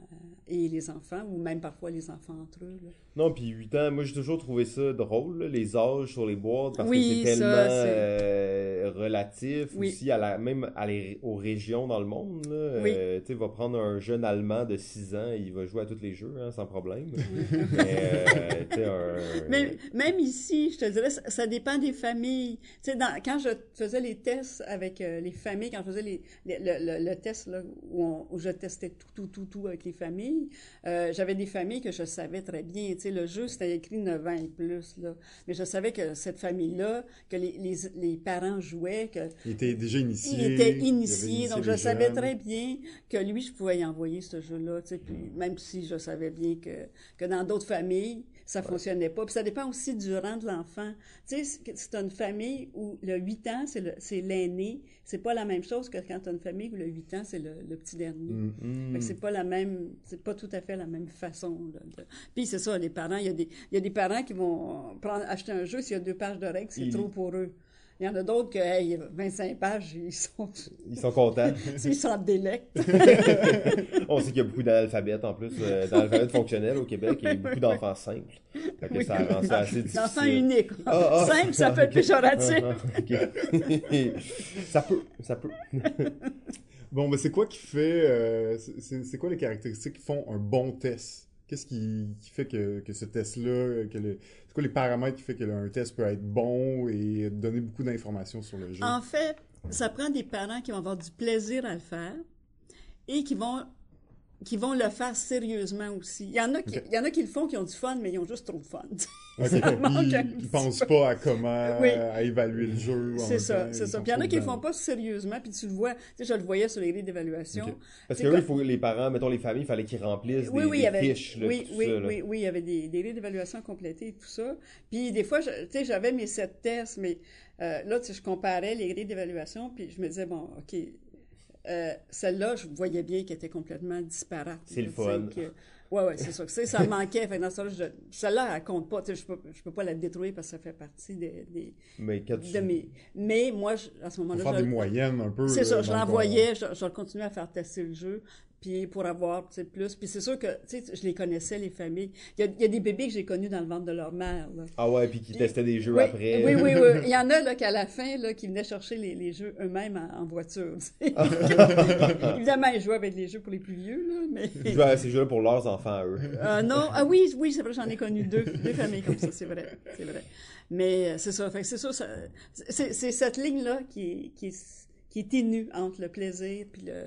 et les enfants, ou même parfois les enfants entre eux. là. Non, puis 8 ans, moi j'ai toujours trouvé ça drôle, là, les âges sur les boîtes, parce Oui, que c'est tellement euh, relatif Oui. aussi à la, même à les- aux régions dans le monde. Là. Oui. Euh, tu sais, va prendre un jeune Allemand de 6 ans, il va jouer à tous les jeux hein, sans problème. Mais, euh, un... Même ici, je te dirais, ça, ça dépend des familles. Tu sais, dans- quand je faisais les tests avec euh, les familles, quand je faisais les, les- le, le- le test là, où, on- où je testais tout, tout, tout, tout avec les familles, euh, j'avais des familles que je savais très bien. Tu sais, le jeu, c'était écrit 9 ans et plus. Là. Mais je savais que cette famille-là, que les, les, les parents jouaient, que Il était déjà initié. il était il initié, donc je savais très bien que lui, je pouvais y envoyer ce jeu-là, tu sais, puis même si je savais bien que, que dans d'autres familles, ça fonctionnait pas. Puis ça dépend aussi du rang de l'enfant. Tu sais, c'est une famille où le 8 ans, c'est l'aîné. C'est pas la même chose que quand tu as une famille où le 8 ans, c'est le, petit dernier. Mm. Fait que c'est pas la même, c'est pas tout à fait la même façon. là, de- Puis c'est ça, les parents, il y, a des, il y a des parents qui vont prendre, acheter un jeu s'il y a deux pages de règles, c'est trop pour eux. Il y en a d'autres que, hey, 25 pages, ils sont, Ils sont contents. ils s'en délectent. On sait qu'il y a beaucoup d'analphabètes en plus, euh, d'analphabètes fonctionnels au Québec et beaucoup d'enfants simples. Fait que Oui. ça rend ça assez difficile. L'enfant unique. Ah, ah. Simple, ça peut être péjoratif. Ah, ah, ok. ça peut, ça peut. Bon, ben c'est quoi qui fait... euh, c'est quoi les caractéristiques qui font un bon test? Qu'est-ce qui, fait que, que ce test-là, que le... C'est quoi les paramètres qui fait que un test peut être bon et donner beaucoup d'informations sur le jeu? En fait, ça prend des parents qui vont avoir du plaisir à le faire et qui vont qui vont le faire sérieusement aussi. Il y en a qui, il y en a qui le font qui ont du fun, mais ils ont juste trop de fun. Ils, petit pensent pas à comment Oui. à évaluer le jeu. C'est ça, c'est ça. Puis il y en a qui le dedans. font pas sérieusement, puis tu le vois. Tu sais, je le voyais sur les grilles d'évaluation. Parce que il faut les parents, mettons les familles, il fallait qu'ils remplissent Oui, des, oui, des avait, fiches, là, oui, oui, ça, là. oui, oui, il y avait des, des grilles d'évaluation complétées et tout ça. Puis des fois, tu sais, j'avais mes sept tests, mais euh, là, tu sais, je comparais les grilles d'évaluation, puis je me disais, bon, OK, euh, celle-là, je voyais bien qu'elle était complètement disparate. C'est le fun. que- Ouais, ouais, c'est ça. Tu sais, ça manquait. Fait que dans ce je- celle-là, elle compte pas. Je peux, je peux pas la détruire parce que ça fait partie des, des- Mais tu... de mes. Mais moi, je- à ce moment-là, faire je- des moyennes un peu. c'est ça, je donc, l'envoyais, je, je continuais à faire tester le jeu, puis pour avoir plus. Puis c'est sûr que, je les connaissais, les familles. Il y a, il y a des bébés que j'ai connus dans le ventre de leur mère, là. Ah ouais, puis qui Puis- testaient des jeux oui, après. Oui, oui, oui. Il y en a, là, qu'à la fin, là, qui venaient chercher les, les jeux eux-mêmes en, en voiture, tu sais. Évidemment, ils jouaient avec les jeux pour les plus vieux, là, mais... Ils jouaient à ces jeux-là pour leurs enfants, eux. Euh, non, ah oui, oui, c'est vrai, j'en ai connu deux, deux familles comme ça, c'est vrai, c'est vrai. Mais euh, c'est ça, fait c'est ça, ça- c'est c'est cette ligne-là qui est, qui, est, qui est ténue entre le plaisir puis le,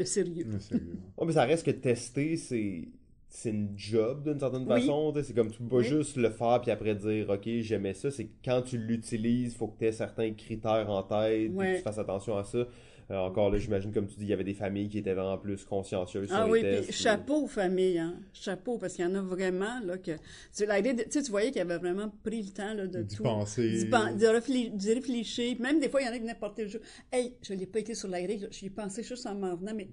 le sérieux. Ouais, mais ça reste que tester, c'est c'est une job d'une certaine Oui. façon. tu sais, C'est comme tu peux pas Oui. juste le faire puis après dire OK, j'aimais ça. C'est que quand tu l'utilises, faut que tu aies certains critères en tête, Ouais. que tu fasses attention à ça. Euh, encore là, j'imagine, comme tu dis, il y avait des familles qui étaient vraiment plus consciencieuses Ah sur oui, les puis tests. chapeau aux familles, hein. Chapeau, parce qu'il y en a vraiment, là, que. Tu, de- tu sais, tu voyais qu'il avait vraiment pris le temps, là, de tout. penser. De, réfléchir, d'y réfléchir. Puis Même des fois, il y en a qui venaient porter le jeu. Hey, je l'ai pas été sur la grille, j'y ai pensé juste en m'en venant, mais, tu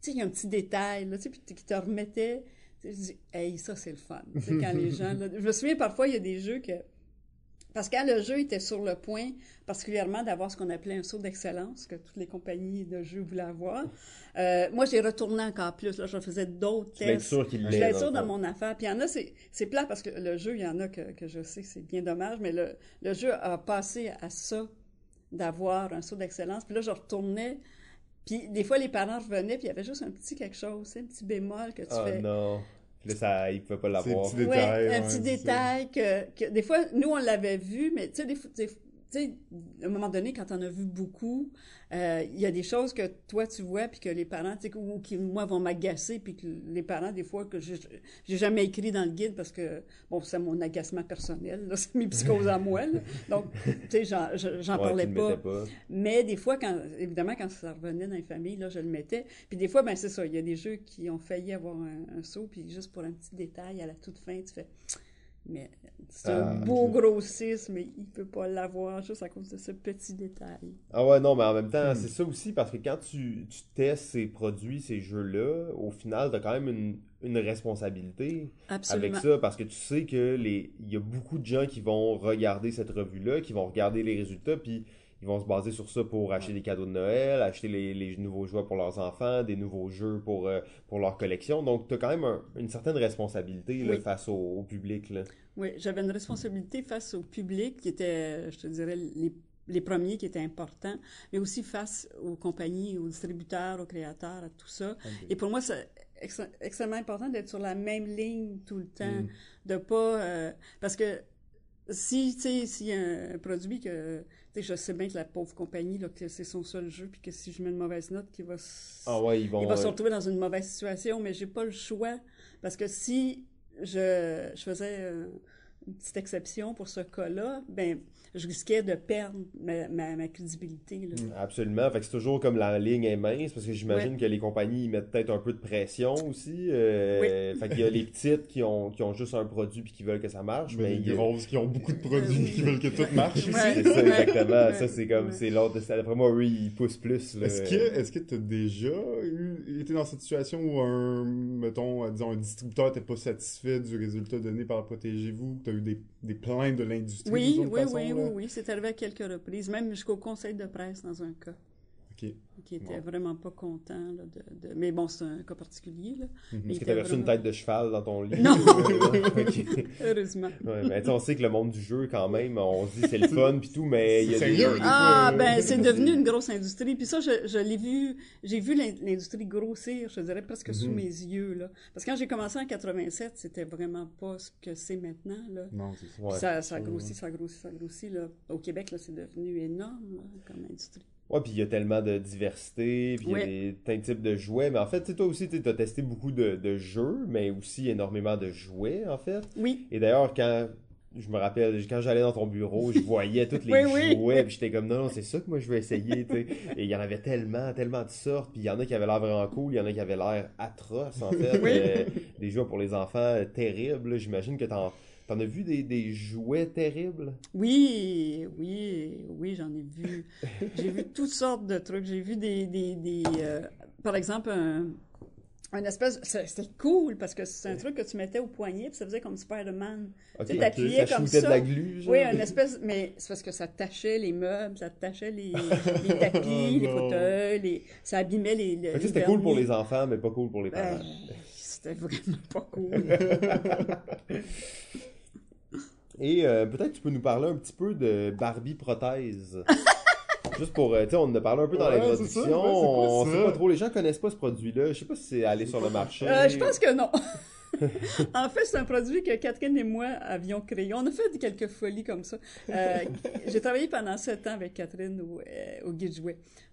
sais, il y a un petit détail, là, tu sais, puis qui te remettait. Tu sais, Je dis, hey, ça, c'est le fun. Tu sais, quand les gens, là, Je me souviens, parfois, il y a des jeux que. Parce que quand le jeu était sur le point, particulièrement d'avoir ce qu'on appelait un saut d'excellence, que toutes les compagnies de jeux voulaient avoir, euh, moi, j'ai retourné encore plus. Là, je faisais d'autres tests. sûr qu'il Je voulais être sûr dans mon affaire. Puis il y en a, c'est, plat parce que le jeu, il y en a que, que je sais que c'est bien dommage, mais le, le jeu a passé à ça, d'avoir un saut d'excellence. Puis là, je retournais. Puis des fois, les parents revenaient, puis il y avait juste un petit quelque chose, un petit bémol que tu Ah fais. non. Puis là, ça, ils pouvaient pas l'avoir. C'est- Des Ouais, détails, un ouais, petit c'est détail que, que des fois, nous, on l'avait vu, mais tu sais, des fois- des- tu sais, à un moment donné, quand on a vu beaucoup, euh, il y a des choses que toi, tu vois, puis que les parents, tu sais, ou qui, moi, vont m'agacer, puis que les parents, des fois, que j'ai jamais écrit dans le guide parce que, bon, c'est mon agacement personnel, là, c'est mes psychoses à moi, là. Donc, tu sais, j'en je- j'en Ouais, parlais pas. Mais des fois, quand, évidemment, quand ça revenait dans les familles, là, je le mettais. Puis des fois, ben c'est ça, il y a des jeux qui ont failli avoir un, un saut, puis juste pour un petit détail, à la toute fin, tu fais... Mais c'est un Ah, beau ok. gros 6, mais il peut pas l'avoir juste à cause de ce petit détail. Ah ouais, non, mais en même Hmm. temps, c'est ça aussi, parce que quand tu, tu testes ces produits, ces jeux-là, au final, t'as quand même une, une responsabilité Absolument. avec ça, parce que tu sais que les il y a beaucoup de gens qui vont regarder cette revue-là, qui vont regarder les résultats, puis ils vont se baser sur ça pour acheter des cadeaux de Noël, acheter les, les nouveaux jouets pour leurs enfants, des nouveaux jeux pour, euh, pour leur collection. Donc, tu as quand même un- une certaine responsabilité là, Oui. face au, au public. Là. Oui, j'avais une responsabilité face au public qui était, je te dirais, les, les premiers qui étaient importants, mais aussi face aux compagnies, aux distributeurs, aux créateurs, à tout ça. Et pour moi, c'est ex- extrêmement important d'être sur la même ligne tout le temps, Mm. de pas... euh, parce que si, tu sais, s'il y a un produit que... Je sais bien que la pauvre compagnie, là, que c'est son seul jeu, puis que si je mets une mauvaise note, qu'il va... s- Ah ouais, ils vont. il va se euh, retrouver dans une mauvaise situation, mais j'ai pas le choix. Parce que si je, je faisais euh, une petite exception pour ce cas-là, ben je risquais de perdre ma, ma, ma crédibilité. Là. Absolument. Fait que c'est toujours comme la ligne est mince parce que j'imagine Ouais. que les compagnies mettent peut-être un peu de pression aussi. Euh, Fait qu'il y a les petites qui ont, qui ont juste un produit puis qui veulent que ça marche. Mais Mais les il y a- grosses qui ont beaucoup de produits oui. qui veulent que tout marche aussi. Ouais. C'est ça, exactement. Ouais. Ça, c'est comme, Ouais. c'est l'autre. c'est- D'après moi, eux, ils poussent plus. Est-ce que est-ce que tu as déjà eu, été dans cette situation où un, mettons, euh, disons, un distributeur n'était pas satisfait du résultat donné par Protégez-vous, tu as eu des, des plaintes de l'industrie Oui, oui, façon, oui, là? oui, oui, c'est arrivé à quelques reprises, même jusqu'au conseil de presse dans un cas, Ok. qui était vraiment pas content. Là, de, de- Mais bon, c'est un cas particulier, là. Mhm. Est-ce que était t'avais reçu une tête de cheval dans ton lit? Non. Heureusement. Ouais, mais tu sais, on sait que le monde du jeu, quand même, on se dit c'est le fun pis tout, mais il y a C'est des... Ah, ben, c'est devenu une grosse industrie. Puis ça, je, je l'ai vu, j'ai vu l'in- l'industrie grossir, je dirais, presque sous Mhm. mes yeux, là. Parce que quand j'ai commencé en 87, c'était vraiment pas ce que c'est maintenant, là. Non, c'est ça. Puis Ouais. ça, ça grossit, ça grossit, ça grossit, là. Au Québec, là, c'est devenu énorme, là, comme industrie. Ouais, puis il y a tellement de diversité, puis il y a des, de types de jouets. Mais en fait, tu sais, toi aussi, tu as testé beaucoup de, de jeux, mais aussi énormément de jouets, en fait. Oui. Et d'ailleurs, quand je me rappelle, quand j'allais dans ton bureau, je voyais tous les Oui, oui. jouets, puis j'étais comme non, non, c'est ça que moi je veux essayer, tu sais. Et il y en avait tellement, tellement de sortes, puis il y en a qui avaient l'air vraiment cool, il y en a qui avaient l'air atroces, en fait. Oui. Euh, des jouets pour les enfants euh, terribles. J'imagine que t'en, t'en as vu des, des jouets terribles? Oui, oui, oui, j'en ai vu. J'ai vu toutes sortes de trucs. J'ai vu des, des, des euh, par exemple, un, un espèce, c'était cool parce que c'est un truc que tu mettais au poignet puis ça faisait comme Spider-Man. Tu t'appuyais ça comme shootait de ça. la glu, genre. Oui, une espèce, mais c'est parce que ça tachait les meubles, ça tachait les, les tapis, Oh les non. fauteuils, les, ça abîmait les. les c'était cool pour les enfants, mais pas cool pour les parents. Ben, c'était vraiment pas cool. Et euh, peut-être tu peux nous parler un petit peu de Barbie prothèse. Juste pour, euh, tu sais, on en a parlé un peu dans Ouais, l'introduction. ouais, on sait pas trop, les gens connaissent pas ce produit-là. Je sais pas si c'est allé sur le marché. Euh, je pense que non. en fait, c'est un produit que Catherine et moi avions créé. On a fait quelques folies comme ça. Euh, J'ai travaillé pendant sept ans avec Catherine au, euh, au.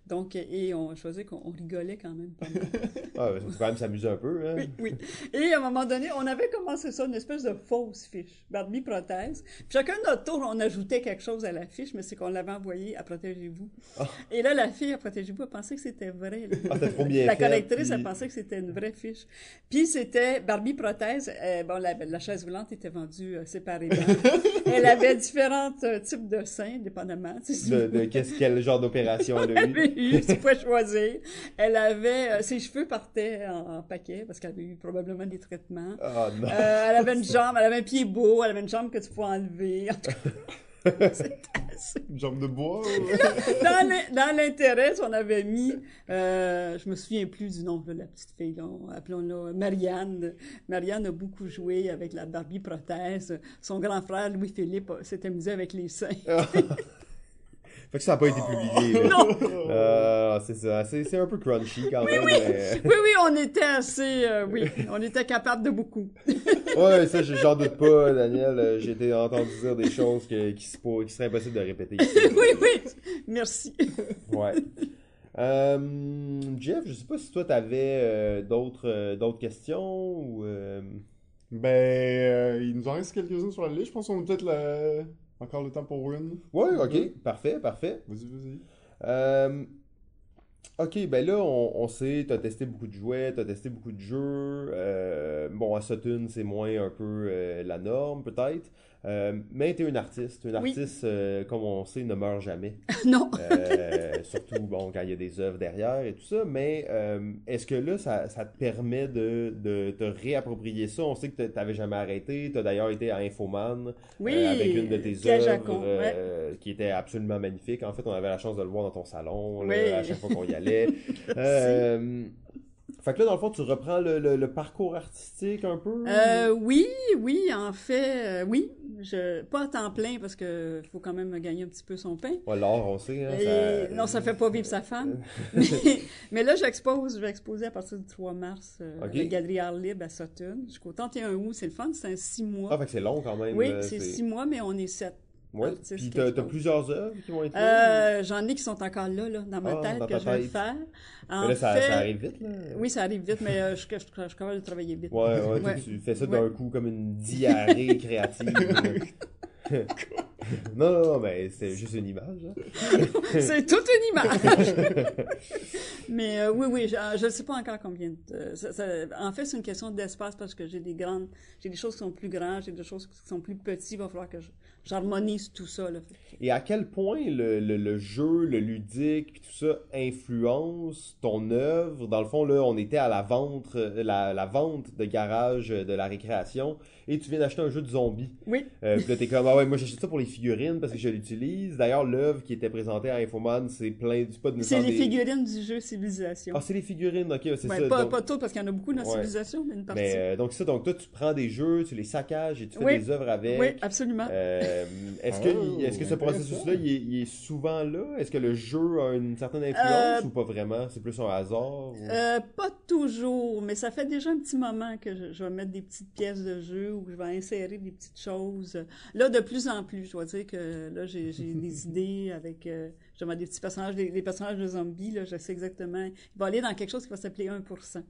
Donc, et on choisit qu'on on rigolait quand même pas mal. Ah, ben, faut quand même s'amuser un peu. Hein? Oui, oui. Et à un moment donné, on avait commencé ça, une espèce de fausse fiche, Barbie prothèse. Puis chacun de notre tour, on ajoutait quelque chose à la fiche, mais c'est qu'on l'avait envoyé à Protégez-vous. Ah. Et là, la fille à Protégez-vous, elle pensait que c'était vrai. Ah, trop bien La fait, correctrice, puis- elle pensait que c'était une vraie fiche. Puis c'était Barbie prothèse. euh, bon, la, la chaise roulante était vendue euh, séparément. Elle avait différents euh, types de seins, dépendamment. De, vous- de qu'est-ce, quel genre d'opération elle a eu. Eu, tu pouvais choisir. Elle avait, euh, ses cheveux partaient en, en paquet parce qu'elle avait eu probablement des traitements. Ah non. Euh, elle avait une jambe, elle avait un pied beau, elle avait une jambe que tu pouvais enlever. En tout cas, c'était assez- Une jambe de bois. ouais. Dans l'in- dans l'intérêt, on avait mis, euh, je me souviens plus du nom de la petite fille, appelons-la Marianne. Marianne a beaucoup joué avec la Barbie prothèse. Son grand frère, Louis-Philippe, s'est amusé avec les seins. Fait que ça n'a pas été publié. Non! Euh, c'est ça. C'est, c'est un peu crunchy quand même. mais- Oui, oui, on était assez, euh, oui, on était capable de beaucoup. Ouais, ça, j'en doute pas, Daniel. Euh, J'ai été entendu dire des choses que- qui, se pour- qui seraient impossibles de répéter ici. oui, oui, merci. Ouais. Euh, Jeff, je sais pas si toi t'avais euh, d'autres euh, d'autres questions ou euh, Ben, euh, il nous en reste quelques-unes sur la liste. Je pense qu'on a peut-être la- encore le temps pour une. Ouais, ok, parfait, parfait. Vas-y, vas-y. Euh, ok, ben là on, on sait, t'as testé beaucoup de jouets, t'as testé beaucoup de jeux. Euh, bon, à Sutton c'est moins un peu euh, la norme peut-être. Euh, mais t'es une artiste, une Oui. artiste euh, comme on sait ne meurt jamais. non. Euh, surtout bon quand il y a des œuvres derrière et tout ça mais est-ce que là ça, ça te permet de, de te réapproprier ça? On sait que tu t'avais jamais arrêté. Tu as d'ailleurs été à Infoman Oui, avec une de tes œuvres euh, qui était absolument magnifique. En fait on avait la chance de le voir dans ton salon là, à chaque fois qu'on y allait Fait que là, dans le fond, tu reprends le, le, parcours artistique un peu? Euh, oui, oui, en fait, euh, oui. Je, pas à temps plein, parce que faut quand même gagner un petit peu son pain. Ouais, l'or, on sait. Hein, Et, ça... Non, ça fait pas vivre sa femme. mais, mais, là, j'expose, je vais exposer à partir du 3 mars euh, le Galerie Art Libre à Sutton, jusqu'au 31 août. C'est le fun, c'est un 6 mois. Ah, fait que c'est long quand même. Oui, c'est 6 mois, mais on est 7. Oui, puis tu as, plusieurs œuvres qui vont être. Euh, euh, j'en ai qui sont encore là, là dans ma ah, tête, que je vais faire. En mais là, ça, fait... ça, arrive vite. Là. Oui, ça arrive vite, mais je, je, je, je commence à travailler vite. Oui, ouais, ouais. tu fais ça d'un coup comme une diarrhée créative. non, non, non, mais c'est juste une image. Hein. C'est toute une image. mais oui, oui, je ne sais pas encore combien. De, en fait, c'est une question d'espace parce que j'ai des grandes, j'ai des choses qui sont plus grandes, j'ai des choses qui sont plus petites. Il va falloir que je, j'harmonise tout ça. Là. Et à quel point le, le- le jeu, le ludique, puis tout ça influence ton œuvre? Dans le fond, là, on était à la vente, euh, la, la vente de garage euh, de la récréation, et tu viens d'acheter un jeu de zombies. Oui. Euh, puis là, t'es comme, ah ouais, moi j'achète ça pour les figurines parce que je l'utilise. D'ailleurs, l'œuvre qui était présentée à Infoman, c'est plein, c'est pas de C'est les des- figurines du jeu Civilisation. Ah, c'est les figurines, ok, c'est Ouais, ça. pas, donc- pas tout, parce qu'il y en a beaucoup dans Ouais. Civilisation, mais une partie. mais, euh, donc ça, donc toi, tu prends des jeux, tu les saccages et tu fais Oui. des œuvres avec. oui, absolument. Euh, est-ce que, Oh, est-ce que ce processus-là, il, est- il est souvent là? Est-ce que le jeu a une certaine influence Euh, ou pas vraiment? C'est plus un hasard? ou- Euh, pas toujours, mais ça fait déjà un petit moment que je, je vais mettre des petites pièces de jeu ou que je vais insérer des petites choses. Là, de plus en plus, je dois dire que là, j'ai des idées avec euh, justement des petits personnages, des, des personnages de zombies, là, je sais exactement. Il va aller dans quelque chose qui va s'appeler 1%.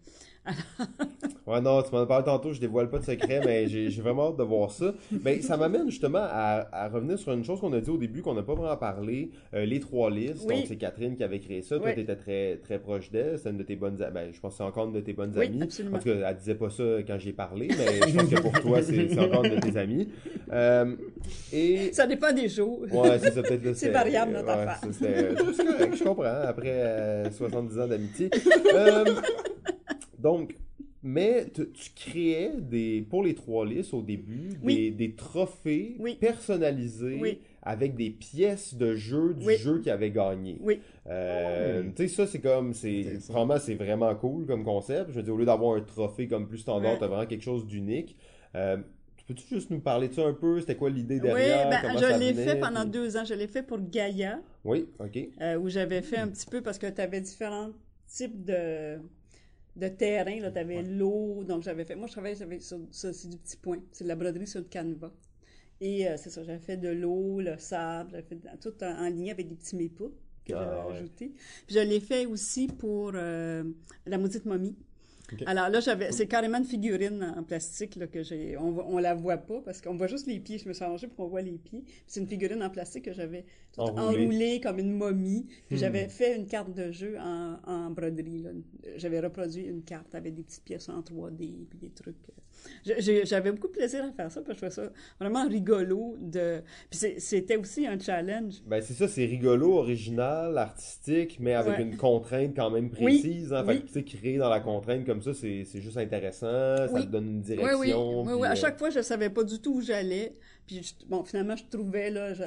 Ouais, non, tu m'en as parlé tantôt, je dévoile pas de secret, mais j'ai vraiment hâte de voir ça. Mais ça m'amène justement à, à revenir sur une chose qu'on a dit au début, qu'on n'a pas vraiment parlé, euh, les trois listes. Oui. Donc, c'est Catherine qui avait créé ça. Toi, Oui. tu étais très, très proche d'elle. C'est une de tes bonnes amies. Ben, je pense que c'est encore une de tes bonnes Oui, amies. absolument. En tout cas, elle disait pas ça quand j'ai parlé, mais je pense que pour toi, c'est encore une de tes amies. Euh, et. Ça dépend des jours. Ouais, c'est ça, peut-être. là, C'est variable, notre ouais, affaire. ça, je comprends, après euh, 70 ans d'amitié. Donc, mais tu, tu créais des, pour les trois listes au début, des, Oui. des trophées Oui. personnalisés Oui. avec des pièces de jeu du Oui. jeu qui avait gagné. Oui. Euh, Hmm. Tu sais, ça, c'est comme, c'est, vraiment, c'est vraiment cool comme concept. Je veux dire, au lieu d'avoir un trophée comme plus standard, Ouais. t'as vraiment quelque chose d'unique. Euh, Peux-tu juste nous parler de ça un peu? C'était quoi l'idée Oui, derrière? ben, Comment ça je l'ai fait pendant puis- deux ans. Je l'ai fait pour Gaïa. Oui, ok. euh, où j'avais fait un petit peu parce que tu avais différents types de, de terrain. Tu avais l'eau, donc j'avais fait. Moi, je travaillais avec ça, ça, c'est du petit point. C'est de la broderie sur le canevas. Et euh, c'est ça, j'avais fait de l'eau, le sable, j'avais fait tout en, en ligne avec des petits mépouts que Ah, j'avais ouais. ajoutés. Puis je l'ai fait aussi pour euh, la maudite momie. Alors là, j'avais, c'est carrément une figurine en plastique là, que j'ai. On, on la voit pas parce qu'on voit juste les pieds. Je me suis arrangée pour qu'on voit les pieds. C'est une figurine en plastique que j'avais Enroulée. enroulée comme une momie. Puis Hmm. j'avais fait une carte de jeu en, en broderie. là. J'avais reproduit une carte avec des petites pièces en 3D puis des trucs. J'avais beaucoup de plaisir à faire ça parce que je trouvais ça vraiment rigolo. De... Puis c'était aussi un challenge. Ben c'est ça, c'est rigolo, original, artistique, mais avec Ouais. une contrainte quand même Oui, précise. Hein? oui. Fait que, tu sais, créer dans la contrainte comme ça, c'est juste intéressant, ça Oui. te donne une direction. oui, oui, puis, oui. À euh, chaque fois, je savais pas du tout où j'allais. Puis, je- bon, finalement, je trouvais, là, je-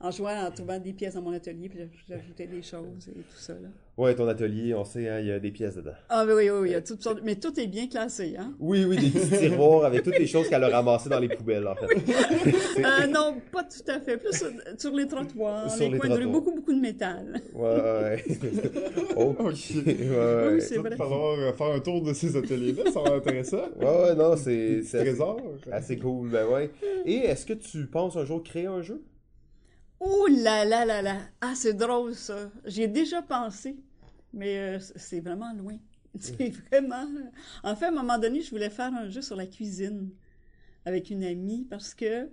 en jouant, en trouvant des pièces dans mon atelier, puis j'ajoutais des choses et tout ça, là. Ouais, ton atelier, on sait, hein, il y a des pièces dedans. Ah, oui, oui, oui, il y a toutes sortes. Mais tout est bien classé, hein? Oui, oui, des petits tiroirs avec toutes les choses qu'elle a ramassées dans les poubelles, en fait. Euh, non, pas tout à fait. Plus sur, sur les trottoirs, Sur les, les coins de rue, trottoirs. beaucoup, beaucoup de métal. Ouais, ouais. ok. Ouais, ouais. Oui, c'est vrai. Il va falloir euh, faire un tour de ces ateliers-là, ça va être intéressant. Ouais, ouais, non, c'est Trésor. assez cool, ben ouais. Et est-ce que tu penses un jour créer un jeu? Oh là là là là! Ah, c'est drôle, ça. J'y ai déjà pensé, mais euh, c'est vraiment loin. C'est vraiment... En fait, à un moment donné, je voulais faire un jeu sur la cuisine avec une amie parce que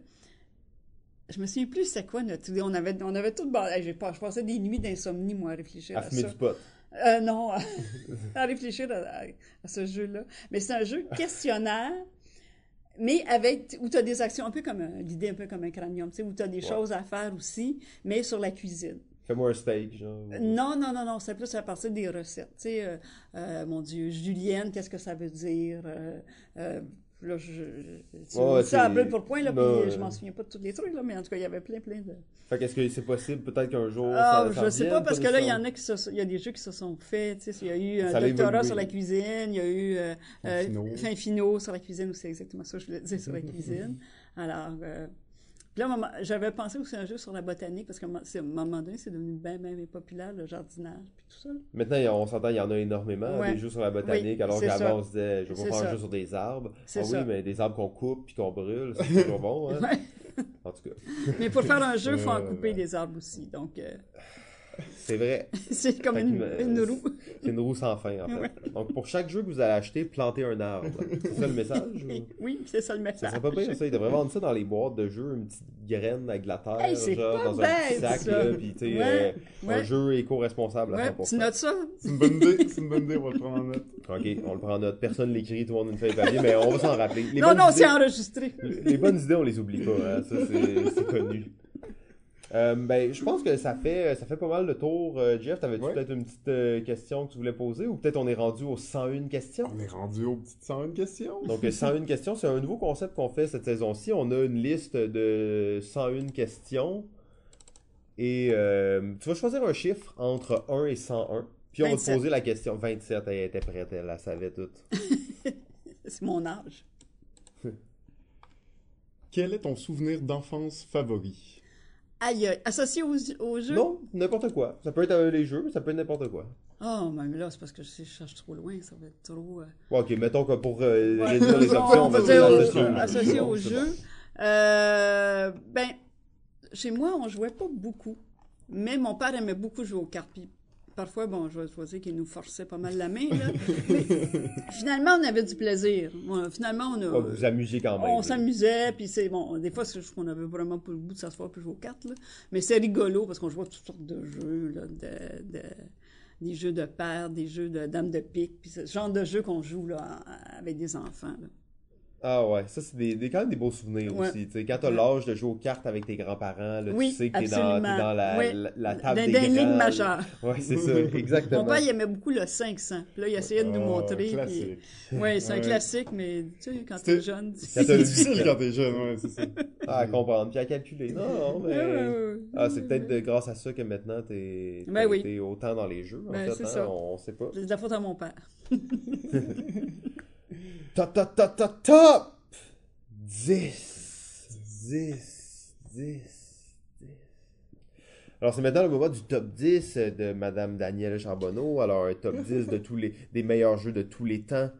je me souviens plus c'est quoi notre. On avait, on avait tout... Je passais des nuits d'insomnie, moi, à réfléchir À à, fumer ça. du pot. Euh, non, à, réfléchir à, ce jeu-là. Mais c'est un jeu questionnaire, mais avec où tu as des actions un peu comme un- l'idée un peu comme un cranium, tu sais, où tu as des Ouais. choses à faire aussi, mais sur la cuisine. Fais-moi un steak, genre. Non, non, non, non, c'est plus à partir des recettes. Tu sais, euh, euh, mon Dieu, julienne, qu'est-ce que ça veut dire? Euh, euh, là, je, je, tu Ouais, ça à c'est- brûle pour point, là, non, puis je m'en souviens pas de tous les trucs, là, mais en tout cas, il y avait plein, plein de... Fait qu'est-ce que c'est possible, peut-être qu'un jour. Ah, ça, ça je sais pas, parce que là, il y en a qui se, il y a des jeux qui se sont faits, tu sais, il y a eu un Ça doctorat sur la cuisine, il y a eu euh, euh, Finot. fin finot sur la cuisine, c'est exactement ça que je voulais dire sur la cuisine. Alors, euh, puis là, j'avais pensé aussi à un jeu sur la botanique, parce qu'à un moment- donné, c'est devenu bien, bien, bien populaire, le jardinage, puis tout ça. là. Maintenant, on s'entend, il y en a énormément, Ouais. des jeux sur la botanique, Oui, alors qu'avant, on se disait, je pas faire un jeu sur des arbres. Ah oui, mais des arbres qu'on coupe puis qu'on brûle, c'est toujours bon, hein? En tout cas. Mais pour faire un jeu, il faut en Euh, couper des arbres aussi, donc... euh, C'est vrai. c'est comme une, euh, une roue. C'est une roue sans fin, en fait. Ouais. Donc, pour chaque jeu que vous allez acheter, plantez un arbre. C'est ça le message? ou- Oui, c'est ça le Ça message. serait pas pire, ça. Ils devraient vendre ça dans les boîtes de jeux, une petite graine avec de la terre, Hey, genre, pas dans un petit sac, ça. là, puis tu sais, Ouais, euh, un jeu éco-responsable à Ouais, 100%. tu notes ça? C'est une bonne idée, c'est une bonne idée, on va le prendre en note. Ok, on le prend en note. Personne l'écrit, tout le monde une feuille de papier, mais on va s'en rappeler. Les non, non, idées- c'est enregistré. Les bonnes idées, on les oublie pas, hein. ça c'est connu. Euh, ben, je pense que ça fait, ça fait pas mal le tour. Euh, Jeff, t'avais-tu Ouais. peut-être une petite euh, question que tu voulais poser ou peut-être on est rendu aux 101 questions? On est rendu aux petites 101 questions. Donc, euh, 101 questions, c'est un nouveau concept qu'on fait cette saison-ci. On a une liste de 101 questions et euh, tu vas choisir un chiffre entre 1 et 101. Puis on va te 27. poser la question. 27, elle était prête, elle la savait toute. C'est mon âge. Quel est ton souvenir d'enfance favori? Aïe, associé au, au jeu? Non, n'importe quoi. Ça peut être euh, les jeux, mais ça peut être n'importe quoi. Oh, mais là, c'est parce que je, cherche trop loin, ça va être trop... euh, ok, mettons que pour euh, Ouais. réduire les options, on va dire associé au- au jeu. associé Bon, au c'est jeu. bon. Euh, ben, chez moi, on jouait pas beaucoup. Mais mon père aimait beaucoup jouer aux cartes. Puis parfois, bon, je vais choisir qu'il nous forçait pas mal la main. Là. Mais finalement, on avait du plaisir. Finalement, on a. Ouais, vous amusez quand même. on s'amusait, puis c'est bon. Des fois, c'est juste qu'on avait vraiment pas le goût de s'asseoir puis jouer aux cartes, là. Mais c'est rigolo parce qu'on jouait toutes sortes de jeux, là, de, de- des jeux de paires, des jeux de dames de pique, puis ce genre de jeu qu'on joue là, avec des enfants. là. Ah ouais, ça c'est des, des- quand même des beaux souvenirs Ouais. aussi. Tu sais, quand t'as Ouais. l'âge de jouer aux cartes avec tes grands-parents, là, Oui, tu sais que t'es dans, t'es absolument. dans la, Oui. la, la table des une grands. majeure. Ouais, c'est ça, exactement. Mon père, il aimait beaucoup le 500. Puis là, il essayait de nous Ah, montrer. puis- Classique. Oui, c'est un Ouais. classique, mais tu sais, quand t'es jeune. C'est difficile quand t'es jeune, ouais, c'est ça. Ah, à comprendre, puis à calculer. Non, non, mais... Ouais, ouais, ouais. Ah, c'est peut-être de- grâce à ça que maintenant t'es Ben t'es- oui. t'es autant dans les jeux, en Ben, fait, c'est hein, ça. on sait pas. C'est de la faute à mon père. Top, top, top, top, top! 10, 10, 10, 10. Alors, c'est maintenant le moment du top 10 de Madame Danielle Charbonneau. Alors, un top 10 de tous les, des meilleurs jeux de tous les temps.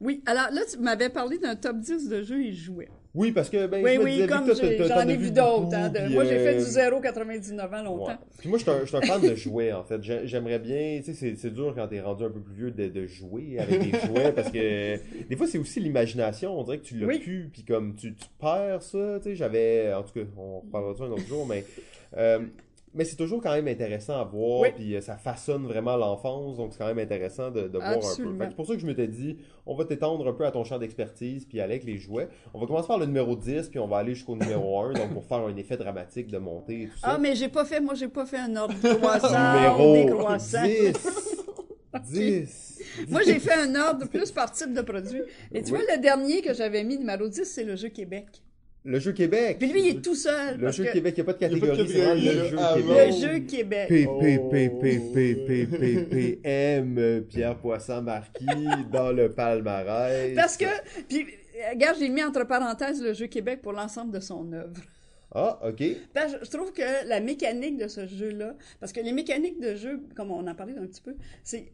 Oui, alors là, tu m'avais parlé d'un top 10 de jeux et jouets. Oui, parce que, ben, Oui, je oui, comme j'en ai vu d'autres. hein, Moi, j'ai fait euh, du 0,99 ans longtemps. Ouais. Puis moi, je suis un, un fan de jouets, en fait. J'ai- J'aimerais bien, tu sais, c'est- c'est dur quand t'es rendu un peu plus vieux de, de jouer avec des jouets, parce que des fois, c'est aussi l'imagination. On dirait que tu l'as Oui. plus, puis comme tu, tu perds ça, tu sais, j'avais, en tout cas, on reparlera de ça un autre jour, mais... euh, mais c'est toujours quand même intéressant à voir, Oui. puis euh, ça façonne vraiment l'enfance, donc c'est quand même intéressant de, de voir un peu. C'est pour ça que je m'étais dit, on va t'étendre un peu à ton champ d'expertise, puis aller avec les jouets. On va commencer par le numéro 10, puis on va aller jusqu'au numéro 1, donc pour faire un effet dramatique de montée et tout ça. Ah, mais j'ai pas fait, moi, j'ai pas fait un ordre croissant, Numéro décroissant. 10. 10. Moi, j'ai fait un ordre plus par type de produit. Et tu Oui. vois, le dernier que j'avais mis, numéro 10, c'est le jeu Québec. Le jeu Québec. Puis lui, il est tout seul. Le parce jeu que Québec, il n'y a pas de Il y a pas de catégorie, c'est vraiment le jeu. Ah, Québec. Le jeu Québec. P, Oh. P, P, P, P, P, P, P, M, euh, Pierre Poisson-Marquis dans le palmarès. Parce que, puis, euh, regarde, j'ai mis entre parenthèses le jeu Québec pour l'ensemble de son œuvre. Ah, ok. Ben, je je trouve que la mécanique de ce jeu-là, parce que les mécaniques de jeu, comme on en parlait un petit peu, c'est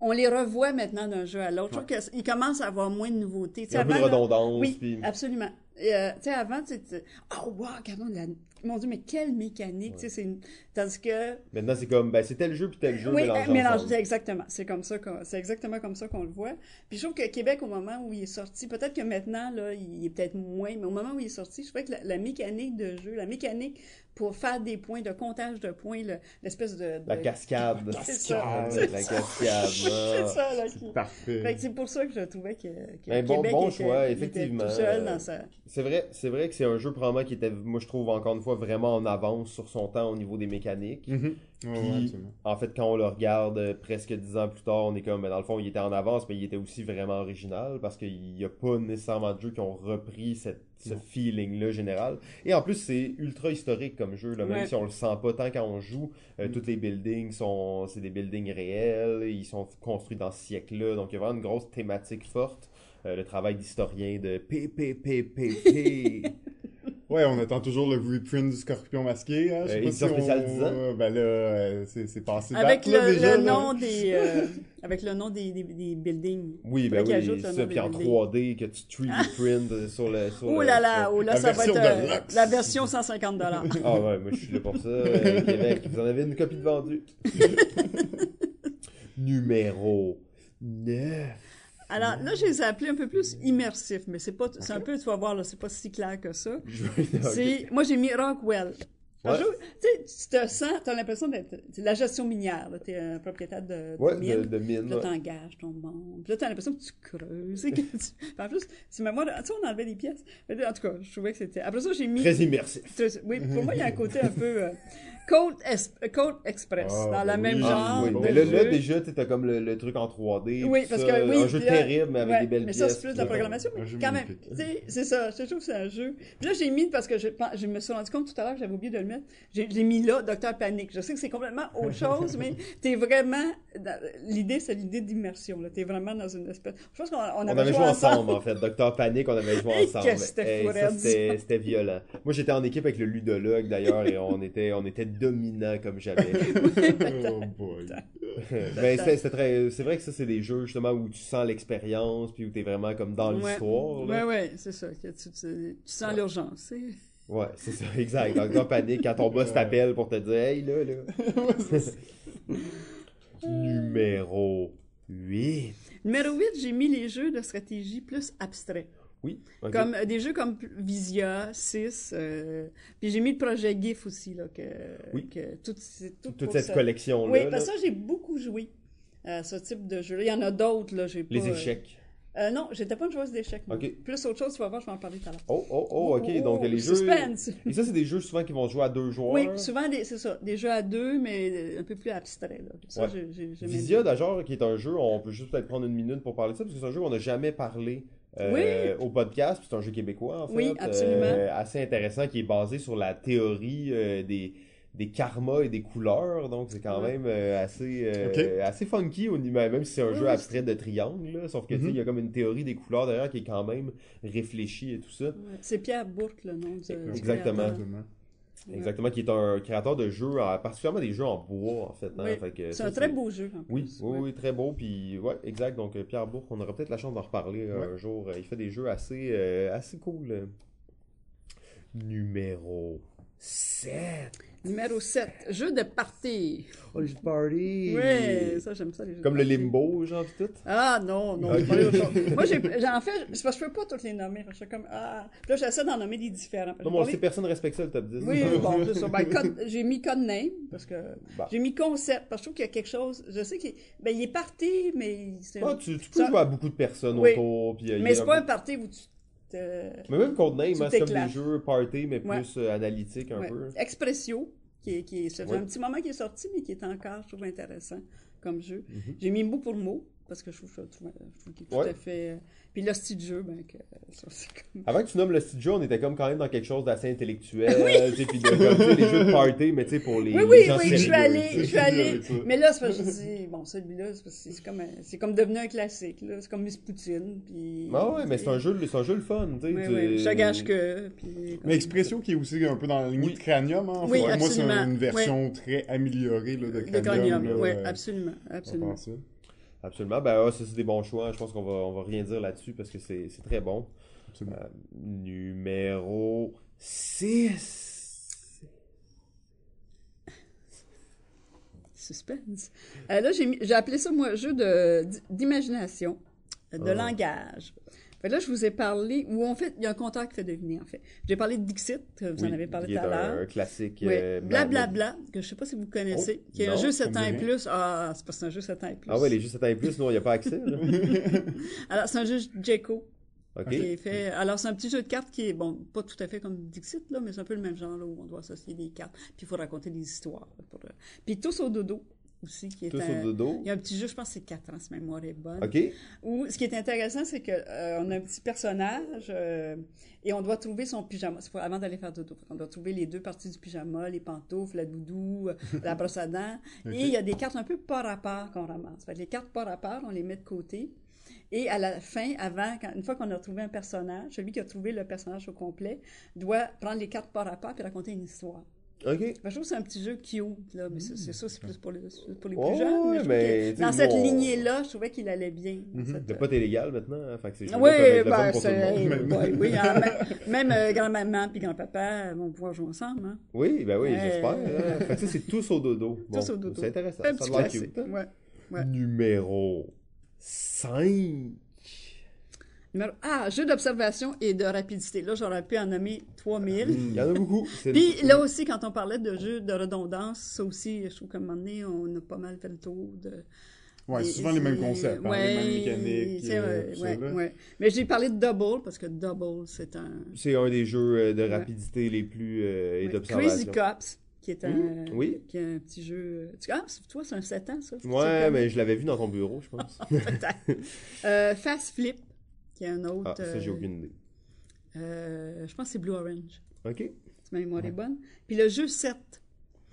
on les revoit maintenant d'un jeu à l'autre. Je trouve qu'il commence à avoir moins de nouveautés. Il y a un sais, peu de avant, là- redondance. Oui, puis- absolument. Euh, tu sais, avant, tu sais, oh, wow, regardons la... Mon Dieu, mais quelle mécanique, tu sais, c'est une... Tandis que... Maintenant, c'est comme, ben, c'est tel jeu puis tel jeu oui, mélangé euh, mélange, c'est exactement. C'est comme ça qu'on, c'est exactement comme ça qu'on le voit. Puis je trouve que Québec, au moment où il est sorti, peut-être que maintenant, là, il est peut-être moins, mais au moment où il est sorti, je trouvais que la, la mécanique de jeu, la mécanique pour faire des points, de comptage de points, le- l'espèce de, de- La cascade. C'est ça. C'est La ça. cascade. c'est ça, là. qui- Parfait. C'est pour ça que je trouvais que, que Un bon- Québec bon était, choix, effectivement. tout seul Euh, dans sa... C'est vrai, c'est vrai que c'est un jeu probablement qui était, moi je trouve encore une fois vraiment en avance sur son temps au niveau des mécaniques. Mhm. Puis, ouais, en fait, quand on le regarde euh, presque dix ans plus tard, on est comme, ben, dans le fond, il était en avance, mais il était aussi vraiment original parce qu'il n'y a pas nécessairement de jeux qui ont repris cette, ce feeling-là général. Et en plus, c'est ultra historique comme jeu, là, même Ouais. si on le sent pas tant quand on joue. euh, Mm. Tous les buildings sont, c'est des buildings réels, ils sont construits dans ce siècle-là, donc il y a vraiment une grosse thématique forte. Euh, le travail d'historien de P, P, P, P, P. Ouais, on attend toujours le reprint du Scorpion masqué. Hein? Euh, pas édition si on- spéciale 10 ans. euh, Ben là, euh, c'est c'est passé Avec date, là, le, déjà, le là. nom des, euh, avec le nom des, des, des buildings. Oui, ben oui, ajoute ça, nom puis des en buildings. 3D, que tu 3D print euh, sur le... Sur Oh le- là là, oh là, ça va être euh, la version 150 dollars. Ah ouais, moi je suis là pour ça, euh, Québec. Vous en avez une copie de vendue. Numéro 9. Alors là, je les ai appelés un peu plus immersifs, mais c'est pas, c'est un peu, tu vas voir là, c'est pas si clair que ça. C'est, moi j'ai mis Rockwell. Un Ouais. jour, tu tu te sens, tu as l'impression d'être la gestion minière. Tu es un propriétaire de, de Ouais, mine. de, de mine. Là, ouais. t'engages ton monde. Puis là, l'impression que tu creuses. et que tu- Puis en plus, c'est même moi, tu sais, on enlevait des pièces. En tout cas, je trouvais que c'était. Après ça, j'ai mis. Très immersif. Oui, pour moi, il y a un côté un peu. euh, Code, Es- Code Express, Ah, dans ben le même genre. Oui, mais là, là, déjà, tu as comme le, le truc en 3D. Oui, parce ça, que oui. Un jeu là- terrible, mais avec ouais, des belles mais pièces. ça, c'est plus de la programmation, mais quand même. magnifique. Tu c'est ça. Je trouve que c'est un jeu. Puis là, j'ai mis, parce que je, me suis rendu compte tout à l'heure que j'avais oublié de le mettre, j'ai- mis là, Docteur Panique. Je sais que c'est complètement autre chose, mais t'es vraiment. dans- L'idée, c'est l'idée d'immersion. là. T'es vraiment dans une espèce. Je pense qu'on on On avait, joué ensemble, en fait. Docteur Panique, on avait joué ensemble. c'était violent. Moi, j'étais en équipe avec le ludologue, d'ailleurs, et on était, on était dominants comme jamais. Oh boy. ben, c'est très- vrai que ça, c'est des jeux, justement, où tu sens l'expérience, puis où t'es vraiment comme dans Ouais. l'histoire. Ouais, ouais, c'est ça. que tu, tu- tu sens l'urgence. Ouais, c'est ça, exact. Docteur Panique, quand ton boss t'appelle pour te dire, hey, là, là. Numéro 8. Numéro 8, j'ai mis les jeux de stratégie plus abstraits. Oui. Comme euh, des jeux comme Visia, 6, euh, puis j'ai mis le projet GIF aussi, là, que, Oui. que tout, c'est tout toute cette ça. collection-là. Oui, parce que ça, j'ai beaucoup joué à ce type de jeu. Il y en a d'autres, là, j'ai pas... Les euh, échecs. euh, non, j'étais pas une joueuse d'échecs. moi. Ok. Plus autre chose, tu vas voir, je vais en parler tout à l'heure. Oh, oh, oh, ok. Donc, les jeux. Suspense! Et ça, c'est des jeux souvent qui vont jouer à deux joueurs? Oui, souvent, des- c'est ça, des jeux à deux, mais un peu plus abstraits. Là. Ça, Ouais. j'ai- j'ai- j'aimais Visia, d'ailleurs, qui est un jeu, on peut juste peut-être prendre une minute pour parler de ça, parce que c'est un jeu qu'on n'a jamais parlé euh, au podcast, puis c'est un jeu québécois, en fait. Oui, absolument. euh, assez intéressant, qui est basé sur la théorie euh, des, des karmas et des couleurs, donc c'est quand Ouais. même euh, assez, euh, assez funky, au niveau, même si c'est un Oui, jeu oui, abstrait de triangle, là, sauf que, tu sais, Mhm. il y a comme une théorie des couleurs derrière qui est quand même réfléchie et tout ça. Ouais. C'est Pierre Bourque, le nom du Exactement. Exactement. Exactement, qui est un créateur de jeux, euh, particulièrement des jeux en bois, en fait. hein, Oui. fait que C'est un très beau jeu, en Oui, plus. oui, très beau. Puis, ouais, exact. Donc, euh, Pierre Bourque, on aura peut-être la chance d'en reparler euh, Ouais. un jour. Il fait des jeux assez, euh, assez cool. Numéro 7. Numéro 7, jeu de party. Oh, le jeu de party. Oui, ça, j'aime ça, les jeux Comme de le party. limbo, genre, tout. Ah non, non. Moi, j'ai, j'en fais, c'est parce que je peux pas toutes les nommer. Je suis comme, ah. Puis là, j'essaie d'en nommer des différents. Non, mais on sait, personne respecte ça, le top 10. Oui, bon, c'est ça. Ben, code- j'ai mis code name, parce que Bah. j'ai mis concept, parce que je trouve qu'il y a quelque chose. Je sais qu'il ben, il est parti, mais c'est. Ah, tu, tu peux Ça- jouer à beaucoup de personnes Oui. autour. Puis, euh, mais c'est pas un peu- party où tu te. Mais même Codename, hein, c'est comme des jeux party, mais Ouais. plus euh, analytiques un Ouais. peu. Expressio, qui est, qui est, ça fait Oui. un petit moment qu'il est sorti, mais qui est encore, je trouve, intéressant comme jeu. Mhm. J'ai mis mot pour mot, parce que je trouve, je trouve, je trouve qu'il est tout Ouais. à fait. Puis le style de jeu, ben, que, ça, c'est comme. Avant que tu nommes le style de jeu, on était comme quand même dans quelque chose d'assez intellectuel, tu sais, puis de, comme, tu sais, les jeux de party, mais tu sais, pour les, Oui, les oui, gens oui, je suis allée, je suis allée. Mais là, c'est parce que je dis, bon, celui-là, c'est parce que c'est comme, un- c'est comme devenu un classique, là. C'est comme Miss Poutine, puis... Ah ouais, mais c'est un jeu, c'est un jeu le fun, tu sais. Oui, tu- oui, je gâche que, puis... Mais Expressio qui est aussi un peu dans la lignée Oui. de Cranium, hein, Oui. Moi, c'est une version très améliorée là, de De Cranium. Cranium, là, oui, euh, absolument, absolument. Absolument, ben ouais, ça c'est des bons choix, je pense qu'on va, on va rien dire là-dessus parce que c'est c'est très bon. Absolument. Euh, numéro 6. Suspense. Euh, là, j'ai mis- j'ai appelé ça, moi, jeu de- d'imagination, de Ah. langage. Fait là, je vous ai parlé, où en fait, il y a un compteur qui fait deviner, en fait. J'ai parlé de Dixit, vous en avez parlé tout à l'heure. un classique. Oui, euh, Blablabla, que je sais pas si vous connaissez, Oh, qui est un non, jeu ça 7 me ans dit et plus. Ah, c'est parce que c'est un jeu 7 ans et plus. Ah ouais, les jeux 7 ans et plus, nous, il n'y a pas accès. Alors, c'est un jeu Jeco. OK. Qui est fait... Alors, c'est un petit jeu de cartes qui est, bon, pas tout à fait comme Dixit, là, mais c'est un peu le même genre, là, où on doit associer des cartes. Puis, il faut raconter des histoires. pour, euh, Puis, Tous au dodo, aussi, qui est Tous un... au dodo. Il y a un petit jeu, je pense que c'est 4 ans, si ma mémoire est bonne. OK. Où, ce qui est intéressant, c'est que euh, on a un petit personnage euh, et on doit trouver son pyjama. C'est pour- avant d'aller faire dodo. On doit trouver les deux parties du pyjama, les pantoufles, la doudou, euh, la brosse à dents. Et il y a des cartes un peu par rapport qu'on ramasse. Fait que les cartes par rapport, on les met de côté. Et à la fin, avant, quand- une fois qu'on a trouvé un personnage, celui qui a trouvé le personnage au complet doit prendre les cartes par rapport et raconter une histoire. Ben, je trouve que c'est un petit jeu cute, là, mais c'est c'est ça, c'est plus pour les, pour les plus jeunes. Mais mais, dans cette lignée-là, je trouvais qu'il allait bien. Mhm. cette- Le pot est légal maintenant, hein, fait que c'est oui, ben, c'est- ouais, oui, hein, même, même, euh, grand-maman puis grand-papa vont pouvoir jouer ensemble. Hein. Oui, ben oui, j'espère. hein. Fait que ça, c'est tous au dodo. Bon, Tous au dodo. C'est intéressant. Un Ça petit a l'air cute. hein. Ouais. Ouais. Numéro 5. Ah, jeu d'observation et de rapidité. Là, j'aurais pu en nommer 3000. Il y en a beaucoup. C'est- Puis là aussi, quand on parlait de jeux de redondance, ça aussi, je trouve qu'à un moment donné, on a pas mal fait le tour de... Ouais, des- souvent les mêmes concepts, hein, ouais, les mêmes mécaniques. c'est euh, ouais, ouais. Mais j'ai parlé de Double, parce que Double, c'est un... C'est un des jeux euh, de rapidité les plus. euh, et d'observation. Crazy Cops, qui est un, Mmh, oui. qui est un petit jeu... Ah, c'est- toi, c'est un 7 ans, ça? Ouais, mais je l'avais vu dans ton bureau, je pense. Peut-être. euh, Fast Flip, qui est un autre... ah, ça, j'ai euh, aucune idée. euh, je pense que c'est Blue Orange, Ok. si ma mémoire est bonne. Puis le jeu 7,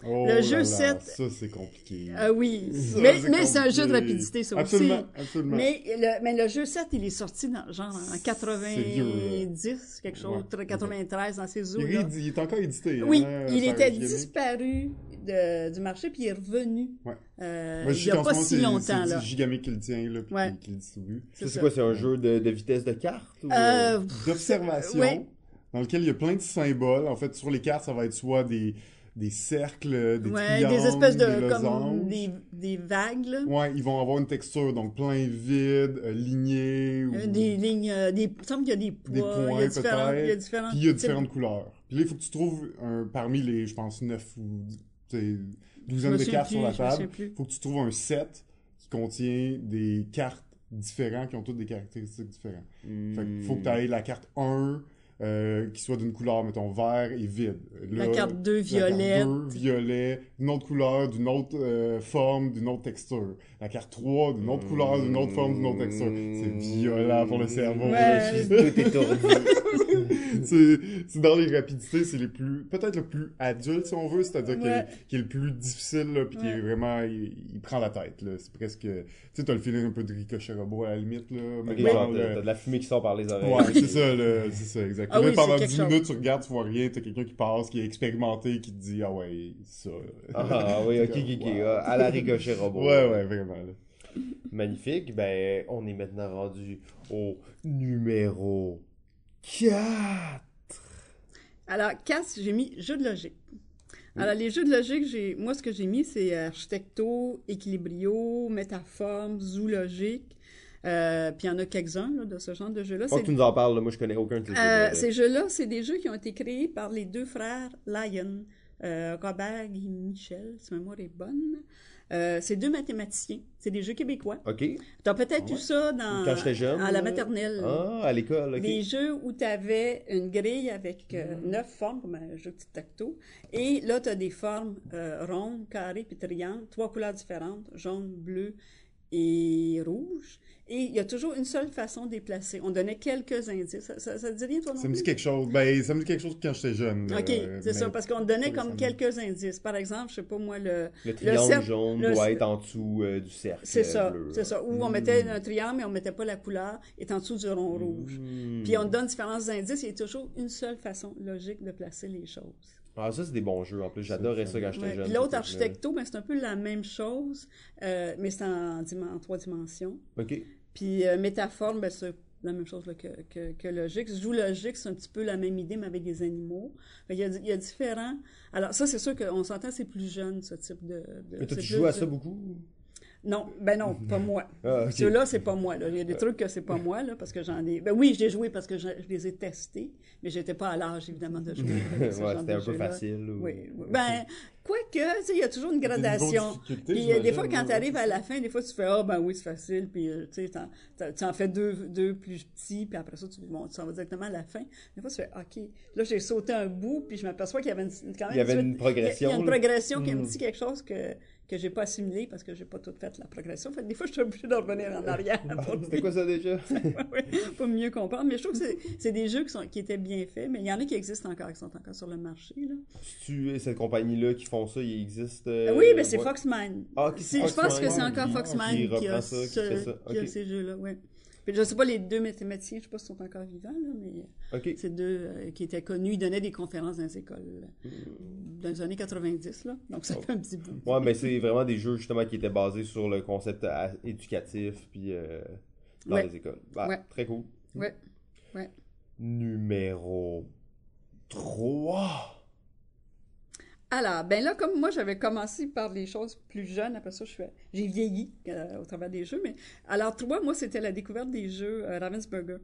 Oh Le là jeu là, sept- Ça, c'est compliqué. Ah oui, Ça, mais, mais c'est un jeu de rapidité, ça aussi. Absolument, absolument. Mais le, mais le jeu 7, il est sorti dans, genre en C'est vieux, 90, quelque chose, Ouais. 93 dans ces il, eaux il est encore édité. Oui, hein, il était disparu de- du marché, puis il est revenu Ouais. euh, Moi, je il n'y a pas si longtemps. C'est là. Gigamic qui le tient, là, puis Ouais. qui, le distribue. Ça, C'est quoi C'est un jeu de, de vitesse de carte Euh, D'observation, Ouais. dans lequel il y a plein de symboles. En fait, sur les cartes, ça va être soit des, des cercles, des ouais, triangles, des espèces de des comme des, des vagues, là. Ouais, ils vont avoir une texture, donc plein vide, euh, ligné. ou- Euh, des lignes, euh, des, il semble qu'il y a des poids, Des il y a points, différentes, il y a Puis il y a types- différentes couleurs. Puis là, il faut que tu trouves un, parmi les, je pense, 9 ou tu sais, Je douzaine me de cartes plus, sur la table. Il faut que tu trouves un set qui contient des cartes différentes qui ont toutes des caractéristiques différentes. Hmm. Fait qu'il faut que tu ailles la carte 1 euh, qui soit d'une couleur, mettons, vert et vide. La Là, carte 2 la carte violette. 2, violet, d'une autre couleur, d'une autre euh, forme, d'une autre texture. La carte 3, d'une autre couleur, d'une autre forme, d'une autre texture. C'est violent pour le cerveau. Ouais. Tout c'est c'est dans les rapidités, c'est les plus peut-être le plus adulte si on veut, c'est-à-dire qu'il est- le plus difficile là, puis qui est vraiment il, il prend la tête là, c'est presque tu sais t'as le feeling un peu de ricochet robot à la limite là, mais Ok, genre, genre, le- t'as t'as de la fumée qui sort par les oreilles. Ouais, c'est ça, le- c'est ça, exactement. Ah oui, pendant c'est quelque 10 chose. minutes, tu regardes, tu vois rien, t'as quelqu'un qui passe, qui est expérimenté, qui te dit, ah ouais, ça. Ah oui, ok, ok, ok. Wow. ah, À la ricochet robot. Ouais, ouais, vraiment. là. Magnifique. Ben, on est maintenant rendu au numéro 4. Alors, casse, j'ai mis jeu de logique. Alors, les jeux de logique, j'ai, moi, ce que j'ai mis, c'est Architecto, Equilibrio, Métaforme, Zoologique. Euh, puis il y en a quelques-uns là, de ce genre de jeux-là. Faut que C'est- tu nous en parles, là. moi je connais aucun de ces Euh, jeux-là. ces jeux-là, c'est des jeux qui ont été créés par les deux frères Lyon, euh, Robert et Michel, si ma mémoire est bonne. Euh, c'est deux mathématiciens. C'est des jeux québécois. Ok. Tu as peut-être Ouais. eu ça dans, Quand j'étais jeune. à la là. maternelle. Ah, à l'école, ok. Des jeux où tu avais une grille avec euh, neuf formes, comme un jeu tic-tac-toe. Et là, tu as des formes euh, rondes, carrées puis triangles, trois couleurs différentes, jaune, bleu et rouge. Et il y a toujours une seule façon de les placer. On donnait quelques indices. Ça, ça, ça te dit rien, toi non Ça me dit quelque chose. Ben, ça me dit quelque chose quand j'étais jeune. OK, c'est mais- ça, parce qu'on donnait comme quelques indices. Par exemple, je sais pas moi, le... Le triangle cercle- jaune le- doit être en dessous euh, du cercle. C'est ça, c'est ça. Ou on mettait un triangle, mais on mettait pas la couleur, est en dessous du rond rouge. Hmm. Puis on donne différents indices, il y a toujours une seule façon logique de placer les choses. Ah, ça, c'est des bons jeux. En plus, j'adorais ça quand j'étais Ouais. jeune. Puis l'autre, truc-là. Architecto, ben, c'est un peu la même chose, euh, mais c'est en, trois dimensions. Ok. Puis euh, Métaforme, ben, c'est la même chose là, que, que, que Logique. Joue Logique, c'est un petit peu la même idée, mais avec des animaux. Il, y a, il y a différents... Alors ça, c'est sûr qu'on s'entend, c'est plus jeune, ce type de... de Mais toi, c'est tu joues à de- ça beaucoup? Non, ben non, pas moi. Ah. Ceux-là, c'est pas moi. Là. Il y a des trucs que c'est pas moi, là, parce que j'en ai. Ben oui, j'ai joué parce que je, je les ai testés, mais j'étais pas à l'âge, évidemment, de jouer. Ouais, c'était un peu facile. ou- Oui, oui. Ben, quoique, tu sais, il y a toujours une gradation. Puis euh, des fois, quand tu arrives à la fin, des fois, tu fais Ah, ben oui, c'est facile. Puis, euh, tu sais, tu en fais deux, deux plus petits, puis après ça, tu, bon, tu s'en vas directement à la fin. Des fois, tu fais OK. Là, j'ai sauté un bout, puis je m'aperçois qu'il y avait une, quand même Il y avait une progression. il y a une progression qui me Mm. dit quelque chose que, que j'ai pas assimilé parce que j'ai pas tout fait la progression. Fait que des fois, je suis obligée de revenir en arrière pour, C'était quoi ça déjà? Pour mieux comprendre. Mais je trouve que c'est- des jeux qui, sont, qui étaient bien faits, mais il y en a qui existent encore, qui sont encore sur le marché. Là. tu cette compagnie-là qui font ça, il existe. euh, oui, mais c'est ouais. Foxman. Ah, je pense que c'est encore qui- Foxman qui a, ça, qui ce- fait ça. qui a Ok. ces jeux-là. Ouais. Je sais pas les deux mathématiciens, je sais pas s'ils sont encore vivants, là, mais OK. c'est deux euh, qui étaient connus. Ils donnaient des conférences dans les écoles euh, dans les années 90, là. Donc ça fait un petit bout. Ouais, mais c'est vraiment des jeux justement qui étaient basés sur le concept euh, éducatif puis euh, dans Ouais. les écoles. Bah, Ouais. Très cool. Ouais. Ouais. Numéro 3. Alors, ben là, comme moi, j'avais commencé par les choses plus jeunes, après ça, je suis, j'ai vieilli euh, au travers des jeux, mais alors, toi, moi, c'était la découverte des jeux euh, Ravensburger.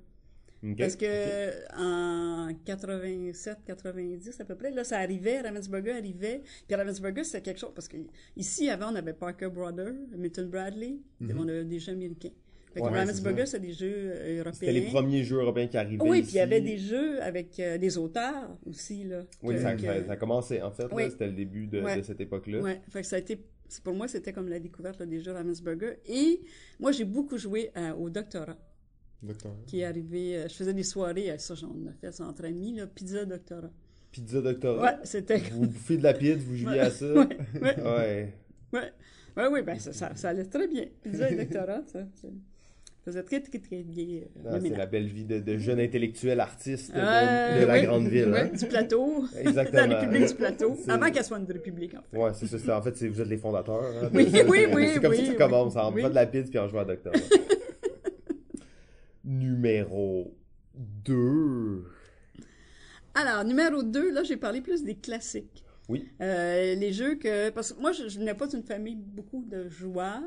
Parce que en 87, 90 à peu près, là, ça arrivait, Ravensburger arrivait. Puis Ravensburger, c'était quelque chose, parce que ici, avant, on avait Parker Brothers, Milton Bradley, on avait des jeux américains. Fait Ouais, Ravensburger, c'est des jeux euh, européens. C'était les premiers jeux européens qui arrivaient. Oui, puis il y avait des jeux avec euh, des auteurs aussi, là. Oui, que- ça, que- ça, a commencé en fait. Oui. C'était le début de, Ouais. de cette époque-là. Ouais, fait que ça a été, pour moi, c'était comme la découverte là, des jeux Ravensburger. Et moi, j'ai beaucoup joué à- au doctorat, Docteur. qui est arrivé, euh, je faisais des soirées, à ça, j'en ai fait ça entre amis, là, pizza doctorat. Pizza Doctorat. Ouais, c'était... Vous bouffez de la pizza, vous jouiez à ça? Ouais, ouais, Ouais. ouais. Ouais, oui, ben ça, ça, ça allait très bien. Pizza et doctorat, ça faisait très, très, très bien. euh, Ah, c'est la belle vie de, de jeune intellectuel artiste de, Euh, de la grande ville. ouais, hein. du plateau. Exactement. la République du plateau. Avant qu'elle soit une république, en fait. Ouais, c'est ça. En fait, vous êtes les fondateurs. hein. Oui, oui, oui, C'est comme ça oui, que ça oui. commence, en Oui. faisant de la pizza puis en jouant à Docteur. Numéro 2. Alors, numéro 2, là, j'ai parlé plus des classiques. Oui. Euh, les jeux que... Parce que moi, je, je n'ai pas d'une famille beaucoup de joueurs.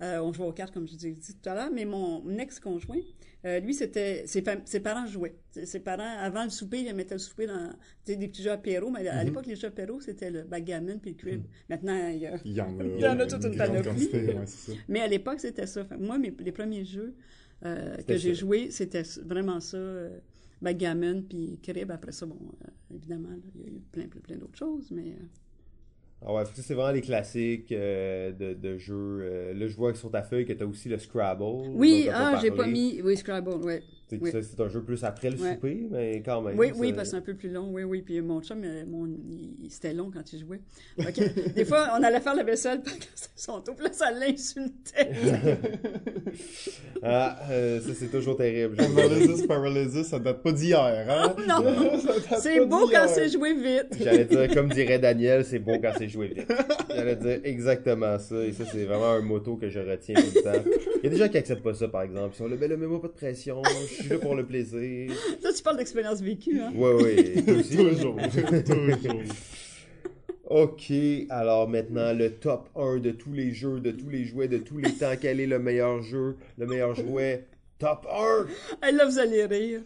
Euh, on jouait aux cartes, comme je vous ai dit tout à l'heure, mais mon ex-conjoint, euh, lui, c'était... Ses, parents jouaient. Ses, parents, avant le souper, ils mettaient le souper dans tu sais, des petits jeux apéro, mais à Mhm. l'époque, les jeux apéro, c'était le backgammon puis le crib. Maintenant, il y a... Il y en a. Il y en a toute une panoplie. ouais. Mais à l'époque, c'était ça. Moi, mes, les premiers jeux euh, que j'ai joués, c'était vraiment ça. Euh, backgammon puis crib. Après ça, bon, euh, évidemment, là, il y a eu plein, plein, plein d'autres choses, mais... euh, Ah ouais, c'est vraiment les classiques euh, de, de jeux. Euh, là, je vois que sur ta feuille que tu as aussi le Scrabble. Oui, ah, j'ai pas mis... Oui, Scrabble, ouais. C'est oui. un jeu plus après le Ouais. souper, mais quand même. Oui, ça- oui, parce que c'est un peu plus long. Oui, oui. Puis mon chum, euh, mon, c'était long quand il jouait. Des fois, on allait faire la vaisselle parce que c'était son tour. Puis là, ça l'insultait. Ah, euh, ça, c'est toujours terrible. je- Paralysis, Paralysis, ça date pas d'hier, hein? non! Ça date C'est beau quand c'est joué vite. J'allais dire, comme dirait Daniel, c'est beau quand c'est joué vite. J'allais dire exactement ça, et ça, c'est vraiment un motto que je retiens tout le temps. Il y a des gens qui acceptent pas ça, par exemple. Ils sont là, ben là, mets-moi pas de pression, je suis là pour le plaisir. Ça, tu parles d'expérience vécue, hein? Ouais, ouais, toi aussi. Toujours, toujours. Ok, alors maintenant, le top 1 de tous les jeux, de tous les jouets, de tous les temps. Quel est le meilleur jeu, le meilleur jouet? Top 1! Hey, là, vous allez rire.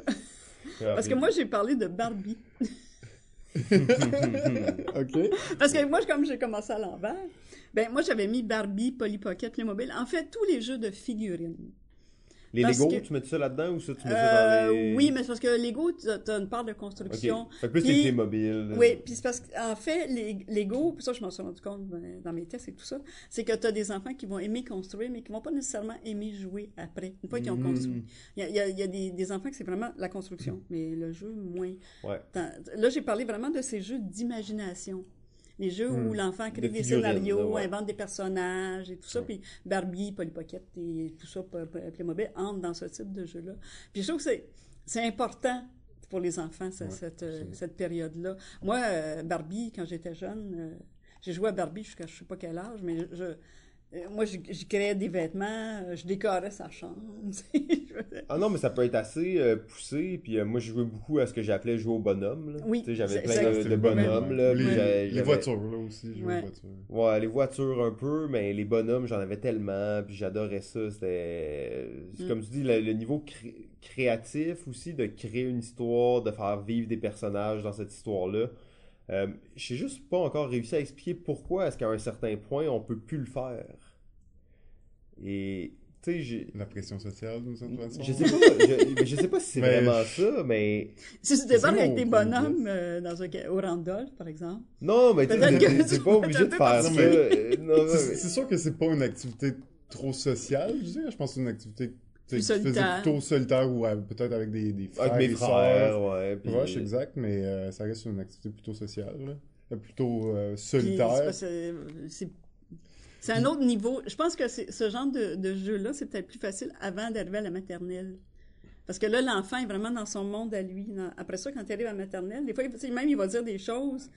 Parce que moi, j'ai parlé de Barbie. OK. Parce que moi, comme j'ai commencé à l'envers, ben moi, j'avais mis Barbie, Polly Pocket, Playmobil. En fait, tous les jeux de figurines. Les Lego, que- tu mets ça là-dedans ou ça, tu mets ça dans Euh, les... oui, mais c'est parce que Lego, tu as une part de construction. fait que plus Puis- les Playmobil. Oui, puis c'est parce qu'en fait, les Lego, puis ça, je m'en suis rendu compte ben, dans mes tests et tout ça, c'est que tu as des enfants qui vont aimer construire, mais qui vont pas nécessairement aimer jouer après, une fois qu'ils ont Mhm. construit. Il y a, il y a- il y a des, des enfants que c'est vraiment la construction, mais le jeu, moins. Ouais. Là, j'ai parlé vraiment de ces jeux d'imagination. Les jeux où l'enfant crée De des scénarios, ouais. invente des personnages et tout ça. Puis Barbie, Polly Pocket et tout ça, Playmobil entrent dans ce type de jeu-là. Puis je trouve que c'est, important pour les enfants, ça- Ouais, cette, période-là. Moi, euh, Barbie, quand j'étais jeune, euh, j'ai joué à Barbie jusqu'à je sais pas quel âge, mais je, moi, je, je créais des vêtements, euh, je décorais sa chambre. Ah non, mais ça peut être assez euh, poussé. Puis euh, moi, je jouais beaucoup à ce que j'appelais jouer au bonhomme. Là. Oui, j'avais c'est- plein de, bonhommes. Là, Les, voitures, là aussi, je Ouais. aux voitures. Ouais, les voitures un peu, mais les bonhommes, j'en avais tellement. Puis j'adorais ça. C'était. Mm. Comme tu dis, le, le niveau cré- créatif aussi, de créer une histoire, de faire vivre des personnages dans cette histoire-là. Euh, J'ai juste pas encore réussi à expliquer pourquoi est-ce qu'à un certain point, on peut plus le faire. Et. Tu sais, j'ai. La pression sociale, d'une certaine façon. Je sais pas, je, je sais pas si c'est Mais- vraiment ça, mais Si tu débarques avec des bonhommes euh, dans un, au Randolph, par exemple, non, mais tu que tu pas obligé de faire ça. euh, C'est mais- c'est sûr que c'est pas une activité trop sociale, je dirais. Je pense que c'est une activité tu sais, Plus qui faisait solitaire. plutôt solitaire ou euh, peut-être avec des, des frères Avec mes frères, ouais. puis- Proche, exact, mais euh, ça reste une activité plutôt sociale, là. Plutôt euh, solitaire. que c'est- c'est un autre niveau. Je pense que ce genre de, jeu-là, c'est peut-être plus facile avant d'arriver à la maternelle. Parce que là, l'enfant est vraiment dans son monde à lui. Après ça, quand il arrive à la maternelle, des fois, même il va dire des choses.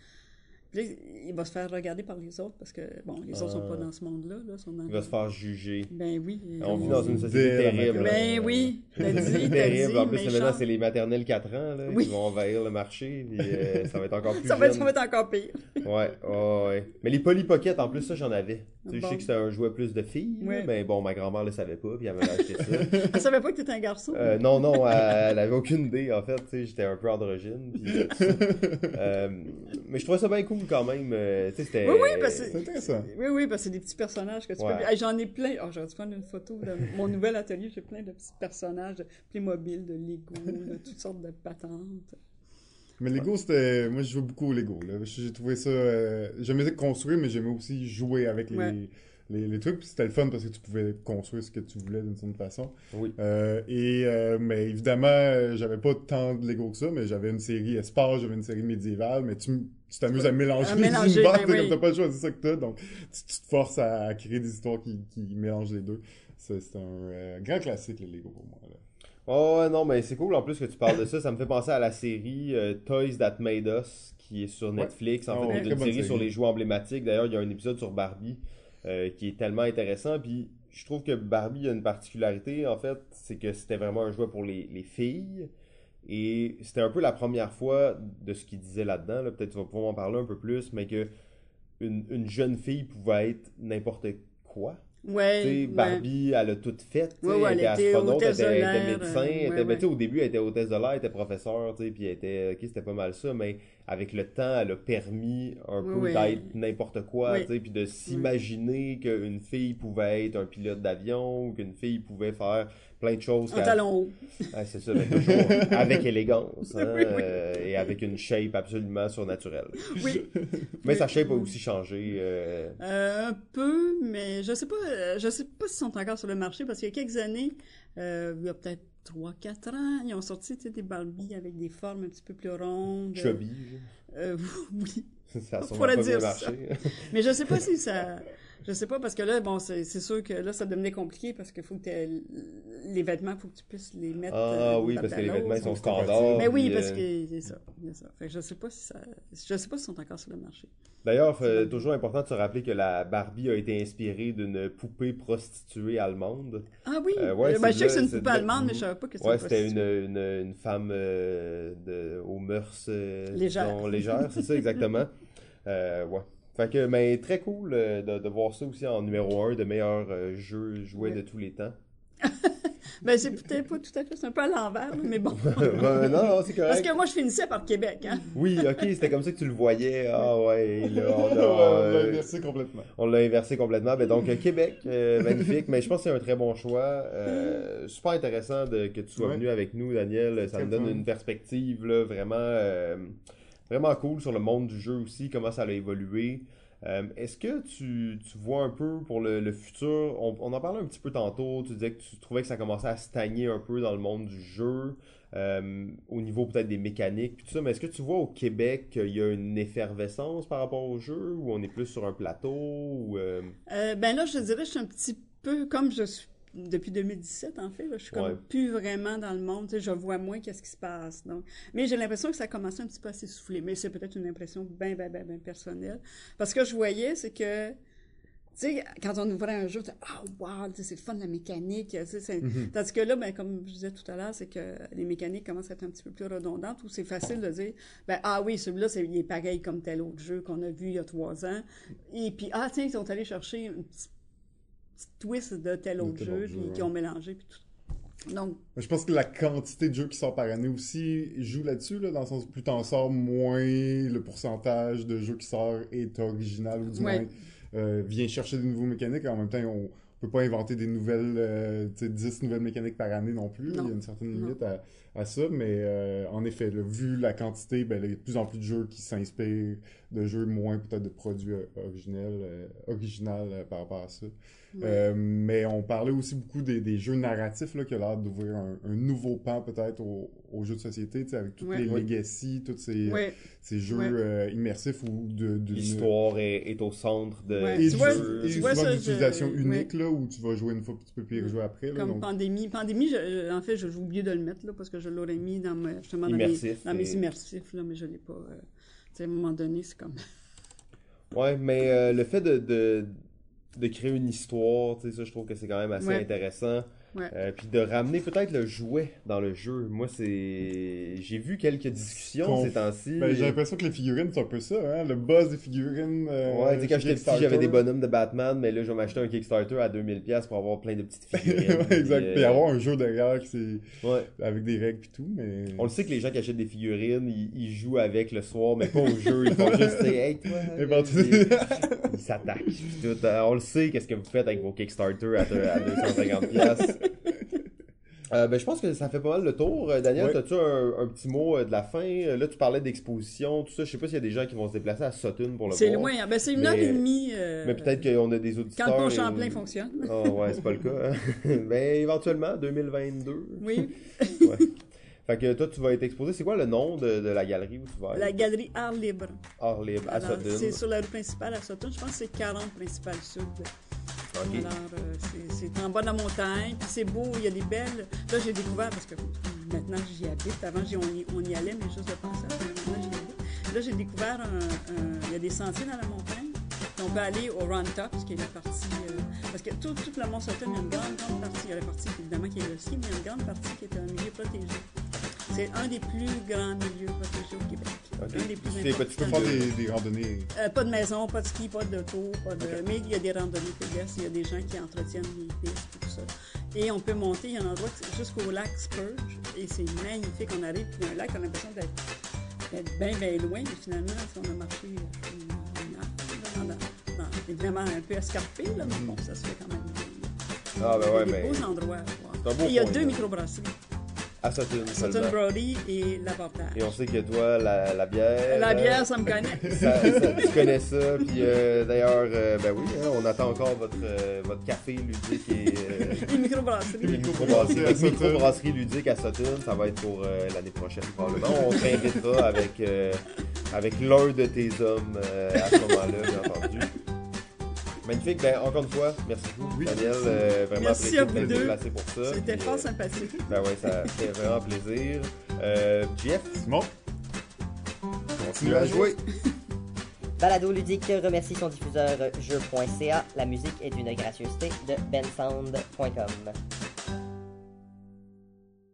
Il va se faire regarder par les autres parce que, bon, les autres sont pas Ah. dans ce monde-là. Là, sont dans Il va se faire juger. Ben oui. On vit euh, dans une société terrible. Ben oui, t'as dit, terrible. dit, En plus, maintenant, c'est les maternelles 4 ans là, Oui. qui vont envahir le marché. puis, euh, ça va être encore plus Ça va, être, jeune. ça va être encore pire. Ouais, ouais, ouais. Mais les Polly Pocket, en plus, ça, j'en avais. Tu sais, Je sais que c'était un jouet plus de filles, mais bon, ma grand-mère le savait pas, puis elle m'avait acheté ça. Elle savait pas que t'étais un garçon. Euh, non, non, elle, elle avait aucune idée, en fait. Tu sais, j'étais un peu androgyne. puis, euh, ça. Euh, mais je trouvais ça bien cool quand même. euh. Oui, oui, parce que- intéressant. Oui, oui, parce que c'est des petits personnages que tu Ouais. peux. Hey, J'en ai plein. Oh, j'aurais dû prendre une photo de mon nouvel atelier. J'ai plein de petits personnages de Playmobil, de Lego, de toutes sortes de patentes. Mais Lego, c'était. Moi, je joue beaucoup au Lego. J'ai trouvé ça. euh, J'aimais construire, mais j'aimais aussi jouer avec les, Ouais. Les, les trucs. Puis c'était le fun parce que tu pouvais construire ce que tu voulais d'une certaine façon. Oui. Euh, et, euh, mais évidemment, euh, j'avais pas tant de Lego que ça, mais j'avais une série espace, j'avais une série médiévale, mais tu tu t'amuses à mélanger À les univers, ben oui. comme t'as pas c'est ça que t'as, donc tu, tu te forces à, créer des histoires qui, qui mélangent les deux. C'est c'est un euh, grand classique, le Lego, pour moi. Là. Oh, ouais, non, mais c'est cool en plus que tu parles de ça. Ça me fait penser à la série euh, Toys That Made Us, qui est sur Netflix. En Oh, fait, c'est très une bonne série sur série. les jouets emblématiques. D'ailleurs, il y a un épisode sur Barbie euh, qui est tellement intéressant. Puis je trouve que Barbie a une particularité, en fait, c'est que c'était vraiment un jouet pour les, les filles. Et c'était un peu la première fois de ce qu'il disait là-dedans. Là. Peut-être tu vas pouvoir m'en parler un peu plus, mais que une, une jeune fille pouvait être n'importe quoi. Ouais. Tu sais, ouais. Barbie, elle a tout fait. Ouais, ouais, elle était astronaute, elle était, elle était médecin. elle était, mais au début, elle était hôtesse de l'air, elle était professeur, tu sais, puis elle était, ok, c'était pas mal ça, mais avec le temps, elle a permis un peu d'être n'importe quoi, puis de s'imaginer qu'une fille pouvait être un pilote d'avion, ou qu'une fille pouvait faire plein de choses. Qu'elle- talon haut. C'est ça, mais toujours avec élégance, hein, Oui, oui. euh, et avec une shape absolument surnaturelle. Oui. Mais sa shape a aussi changé. euh, Euh, un peu, mais je sais pas, je sais pas s'ils sont encore sur le marché parce qu'il y a quelques années, il y a peut-être 3-4 ans, ils ont sorti tu sais, des Barbies avec des formes un petit peu plus rondes. chubby. Oui. Ça a On pourrait dire bien ça. marché. Mais je sais pas si ça. Je sais pas parce que là, bon, c'est sûr que là, ça devenait compliqué parce qu'il faut que les vêtements, faut que tu puisses les mettre. Ah euh, oui, parce que les vêtements ils sont standards. Mais oui, puis, parce euh, que c'est ça, ça. Fait que je sais pas si ça, je sais pas s'ils sont encore sur le marché. D'ailleurs, euh, toujours important de se rappeler que la Barbie a été inspirée d'une poupée prostituée allemande. Ah oui, Euh, ouais, ben, je sais que c'est une poupée de- allemande, mais je savais pas que c'était Ouais, c'était une, une, une femme de, aux mœurs Légères. légères, c'est ça exactement. Ouais. Fait que, mais très cool euh, de, de voir ça aussi en numéro 1 de meilleurs euh, jeux jouets Ouais. de tous les temps. Ben, c'est peut-être pas tout à fait, c'est un peu à l'envers, mais bon. Ben, non, non, c'est correct. Parce que moi, je finissais par Québec, hein. Oui, ok, c'était comme ça que tu le voyais. Ah ouais, là, on l'a euh, inversé complètement. On l'a inversé complètement. Ben, donc, Québec, euh, magnifique. Mais je pense que c'est un très bon choix. Euh, super intéressant de, que tu sois Ouais. venu avec nous, Daniel. Ça me donne fun. une perspective là, vraiment, euh, vraiment cool sur le monde du jeu aussi, comment ça a évolué. Euh, Est-ce que tu, tu vois un peu pour le, le futur, on, en parlait un petit peu tantôt, tu disais que tu trouvais que ça commençait à stagner un peu dans le monde du jeu, euh, au niveau peut-être des mécaniques, tout ça, mais est-ce que tu vois au Québec qu'il y a une effervescence par rapport au jeu, ou on est plus sur un plateau, euh, ben là, je dirais, je suis un petit peu comme je suis depuis 2017, en fait. là, je suis comme Ouais. plus vraiment dans le monde. Je vois moins qu'est-ce qui se passe. Donc. Mais j'ai l'impression que ça a commencé un petit peu à s'essouffler. Mais c'est peut-être une impression bien, bien, bien, bien personnelle. Parce que je voyais, c'est que tu sais, quand on ouvrait un jeu, tu ah, wow, tu sais, c'est le fun, la mécanique. tu sais, Mhm. Tandis que là, ben, comme je disais tout à l'heure, c'est que les mécaniques commencent à être un petit peu plus redondantes ou c'est facile de dire, ben, ah oui, celui-là, c'est, il est pareil comme tel autre jeu qu'on a vu il y a trois ans. Et puis, ah, tiens, ils sont allés chercher un petit, petit twist de tel autre jeu, jeu, ouais. qui ont mélangé, puis tout. Donc, Je pense que la quantité de jeux qui sort par année aussi joue là-dessus, là, dans le sens où plus t'en sors, moins le pourcentage de jeux qui sort est original ou du Ouais. moins euh, vient chercher de nouveaux mécaniques. En même temps, on peut pas inventer des nouvelles, euh, tu sais, 10 nouvelles mécaniques par année non plus. Non. Il y a une certaine limite à, à ça, mais euh, en effet, là, vu la quantité, ben, là, il y a de plus en plus de jeux qui s'inspirent de jeux moins peut-être de produits euh, originels, original par rapport à ça. Euh, mais on parlait aussi beaucoup des, des jeux narratifs là, qui ont l'air d'ouvrir un, un nouveau pan peut-être aux, aux jeux de société, tu sais, avec tous Ouais. les Ouais. legacy, tous ces, Ouais. ces jeux Ouais. euh, immersifs ou de, d'une- L'histoire est, est au centre de Ouais. et Tu du- vois- et tu vois souvent ça, d'utilisation je- unique là où tu vas jouer une fois puis tu peux plus y rejouer après là, Comme donc- pandémie. Pandémie, je- je- en fait, j'ai oublié de le mettre là, parce que je l'aurais mis dans, mes- justement, dans, mes, dans mes immersifs, là, mais je l'ai pas. euh, à un moment donné, c'est comme. Ouais, mais euh, le fait de, de, de créer une histoire, tu sais, ça, je trouve que c'est quand même assez Ouais. intéressant. Ouais. Euh, puis de ramener peut-être le jouet dans le jeu. Moi, c'est. J'ai vu quelques discussions Conf- ces temps-ci. Ben, j'ai l'impression que les figurines c'est un peu ça hein le buzz des figurines euh, Ouais, tu sais, quand j'étais petit, j'avais des Kickstarter. bonhommes de Batman, mais là, je vais m'acheter un Kickstarter à 2000$ pour avoir plein de petites figurines. Ouais, exact Puis, puis euh, avoir un jeu derrière qui c'est ouais. avec des règles puis tout mais On le sait que les gens qui achètent des figurines, ils, ils jouent avec le soir, mais pas au jeu. Ils font juste, hey, toi. Inventé- Ils ils s'attaquent. Euh, On le sait, qu'est-ce que vous faites avec vos Kickstarter à, à 250$. Euh, ben, je pense que ça fait pas mal le tour. Euh, Daniel, Ouais. as-tu un, un petit mot euh, de la fin? Là, tu parlais d'exposition, tout ça. Je sais pas s'il y a des gens qui vont se déplacer à Sutton pour le C'est voir. loin. hein. Ben, c'est une Mais- heure et demie. euh, Mais peut-être qu'on a des auditeurs. Quand Pont et- Champlain fonctionne. Oh, ouais, c'est pas le cas. hein. ben, éventuellement, 2022. Oui. Ouais. Fait que toi, tu vas être exposé. C'est quoi le nom de, de la galerie où tu vas La aller? galerie Art Libre. Art libre à Alors, Sutton. c'est sur la rue principale à Sutton. Je pense que c'est 40 principales sud. Alors, euh, c'est- en bas de la montagne, puis c'est beau, il y a des belles. Là, j'ai découvert, parce que maintenant j'y habite, avant on y, allait, mais juste de penser, maintenant j'y habite. Là, j'ai découvert, il y a des sentiers dans la montagne, on peut aller au Round Top, qui est la partie. euh, parce que tout, toute la Mont-Sutton, il y a une grande, grande partie. Il y a la partie, évidemment, qui est le ski, mais il y a une grande partie qui est un milieu protégé. C'est un des plus grands milieux protégés au Québec. Un des plus tu peux faire des, des randonnées? Euh, pas de maison, pas de ski, pas d'auto, pas de... mais il y a des randonnées pédestres, il y a des gens qui entretiennent les pistes et tout ça. Et on peut monter, il y a un endroit jusqu'au lac Spurge, et c'est magnifique. On arrive, puis il y a un lac, on a l'impression d'être bien, bien loin, mais finalement, si on a marché euh, une, heure, évidemment un peu escarpé, là, mais bon, ça se fait quand même. Ah, ben Il y a ouais, mais. C'est un beau Et il y a coin, deux microbrasseries, À Sutton, Sutton seulement. Brody et l'Avortage. Et on sait que toi, la, la bière. La euh, bière, ça me connaît. ça- ça- tu connais ça, puis euh, d'ailleurs, euh, ben oui, hein, on attend encore votre, euh, votre café ludique et euh, Les microbrasseries. microbrasserie, Sutton. microbrasserie ludique à Sutton, ça va être pour euh, l'année prochaine probablement. On t'invitera avec, euh, avec l'un de tes hommes euh, à ce moment-là, bien entendu. Magnifique, ben encore une fois, merci beaucoup Oui, Daniel, merci. euh, vraiment Merci apprécié à de vous deux. pour ça. C'était fort euh, sympathique. Ben ouais, ça fait vraiment plaisir. Euh, Jeff, Simon? Continue à jouer. Balado Ludique remercie son diffuseur jeu.ca. La musique est d'une gracieuseté de bensound.com.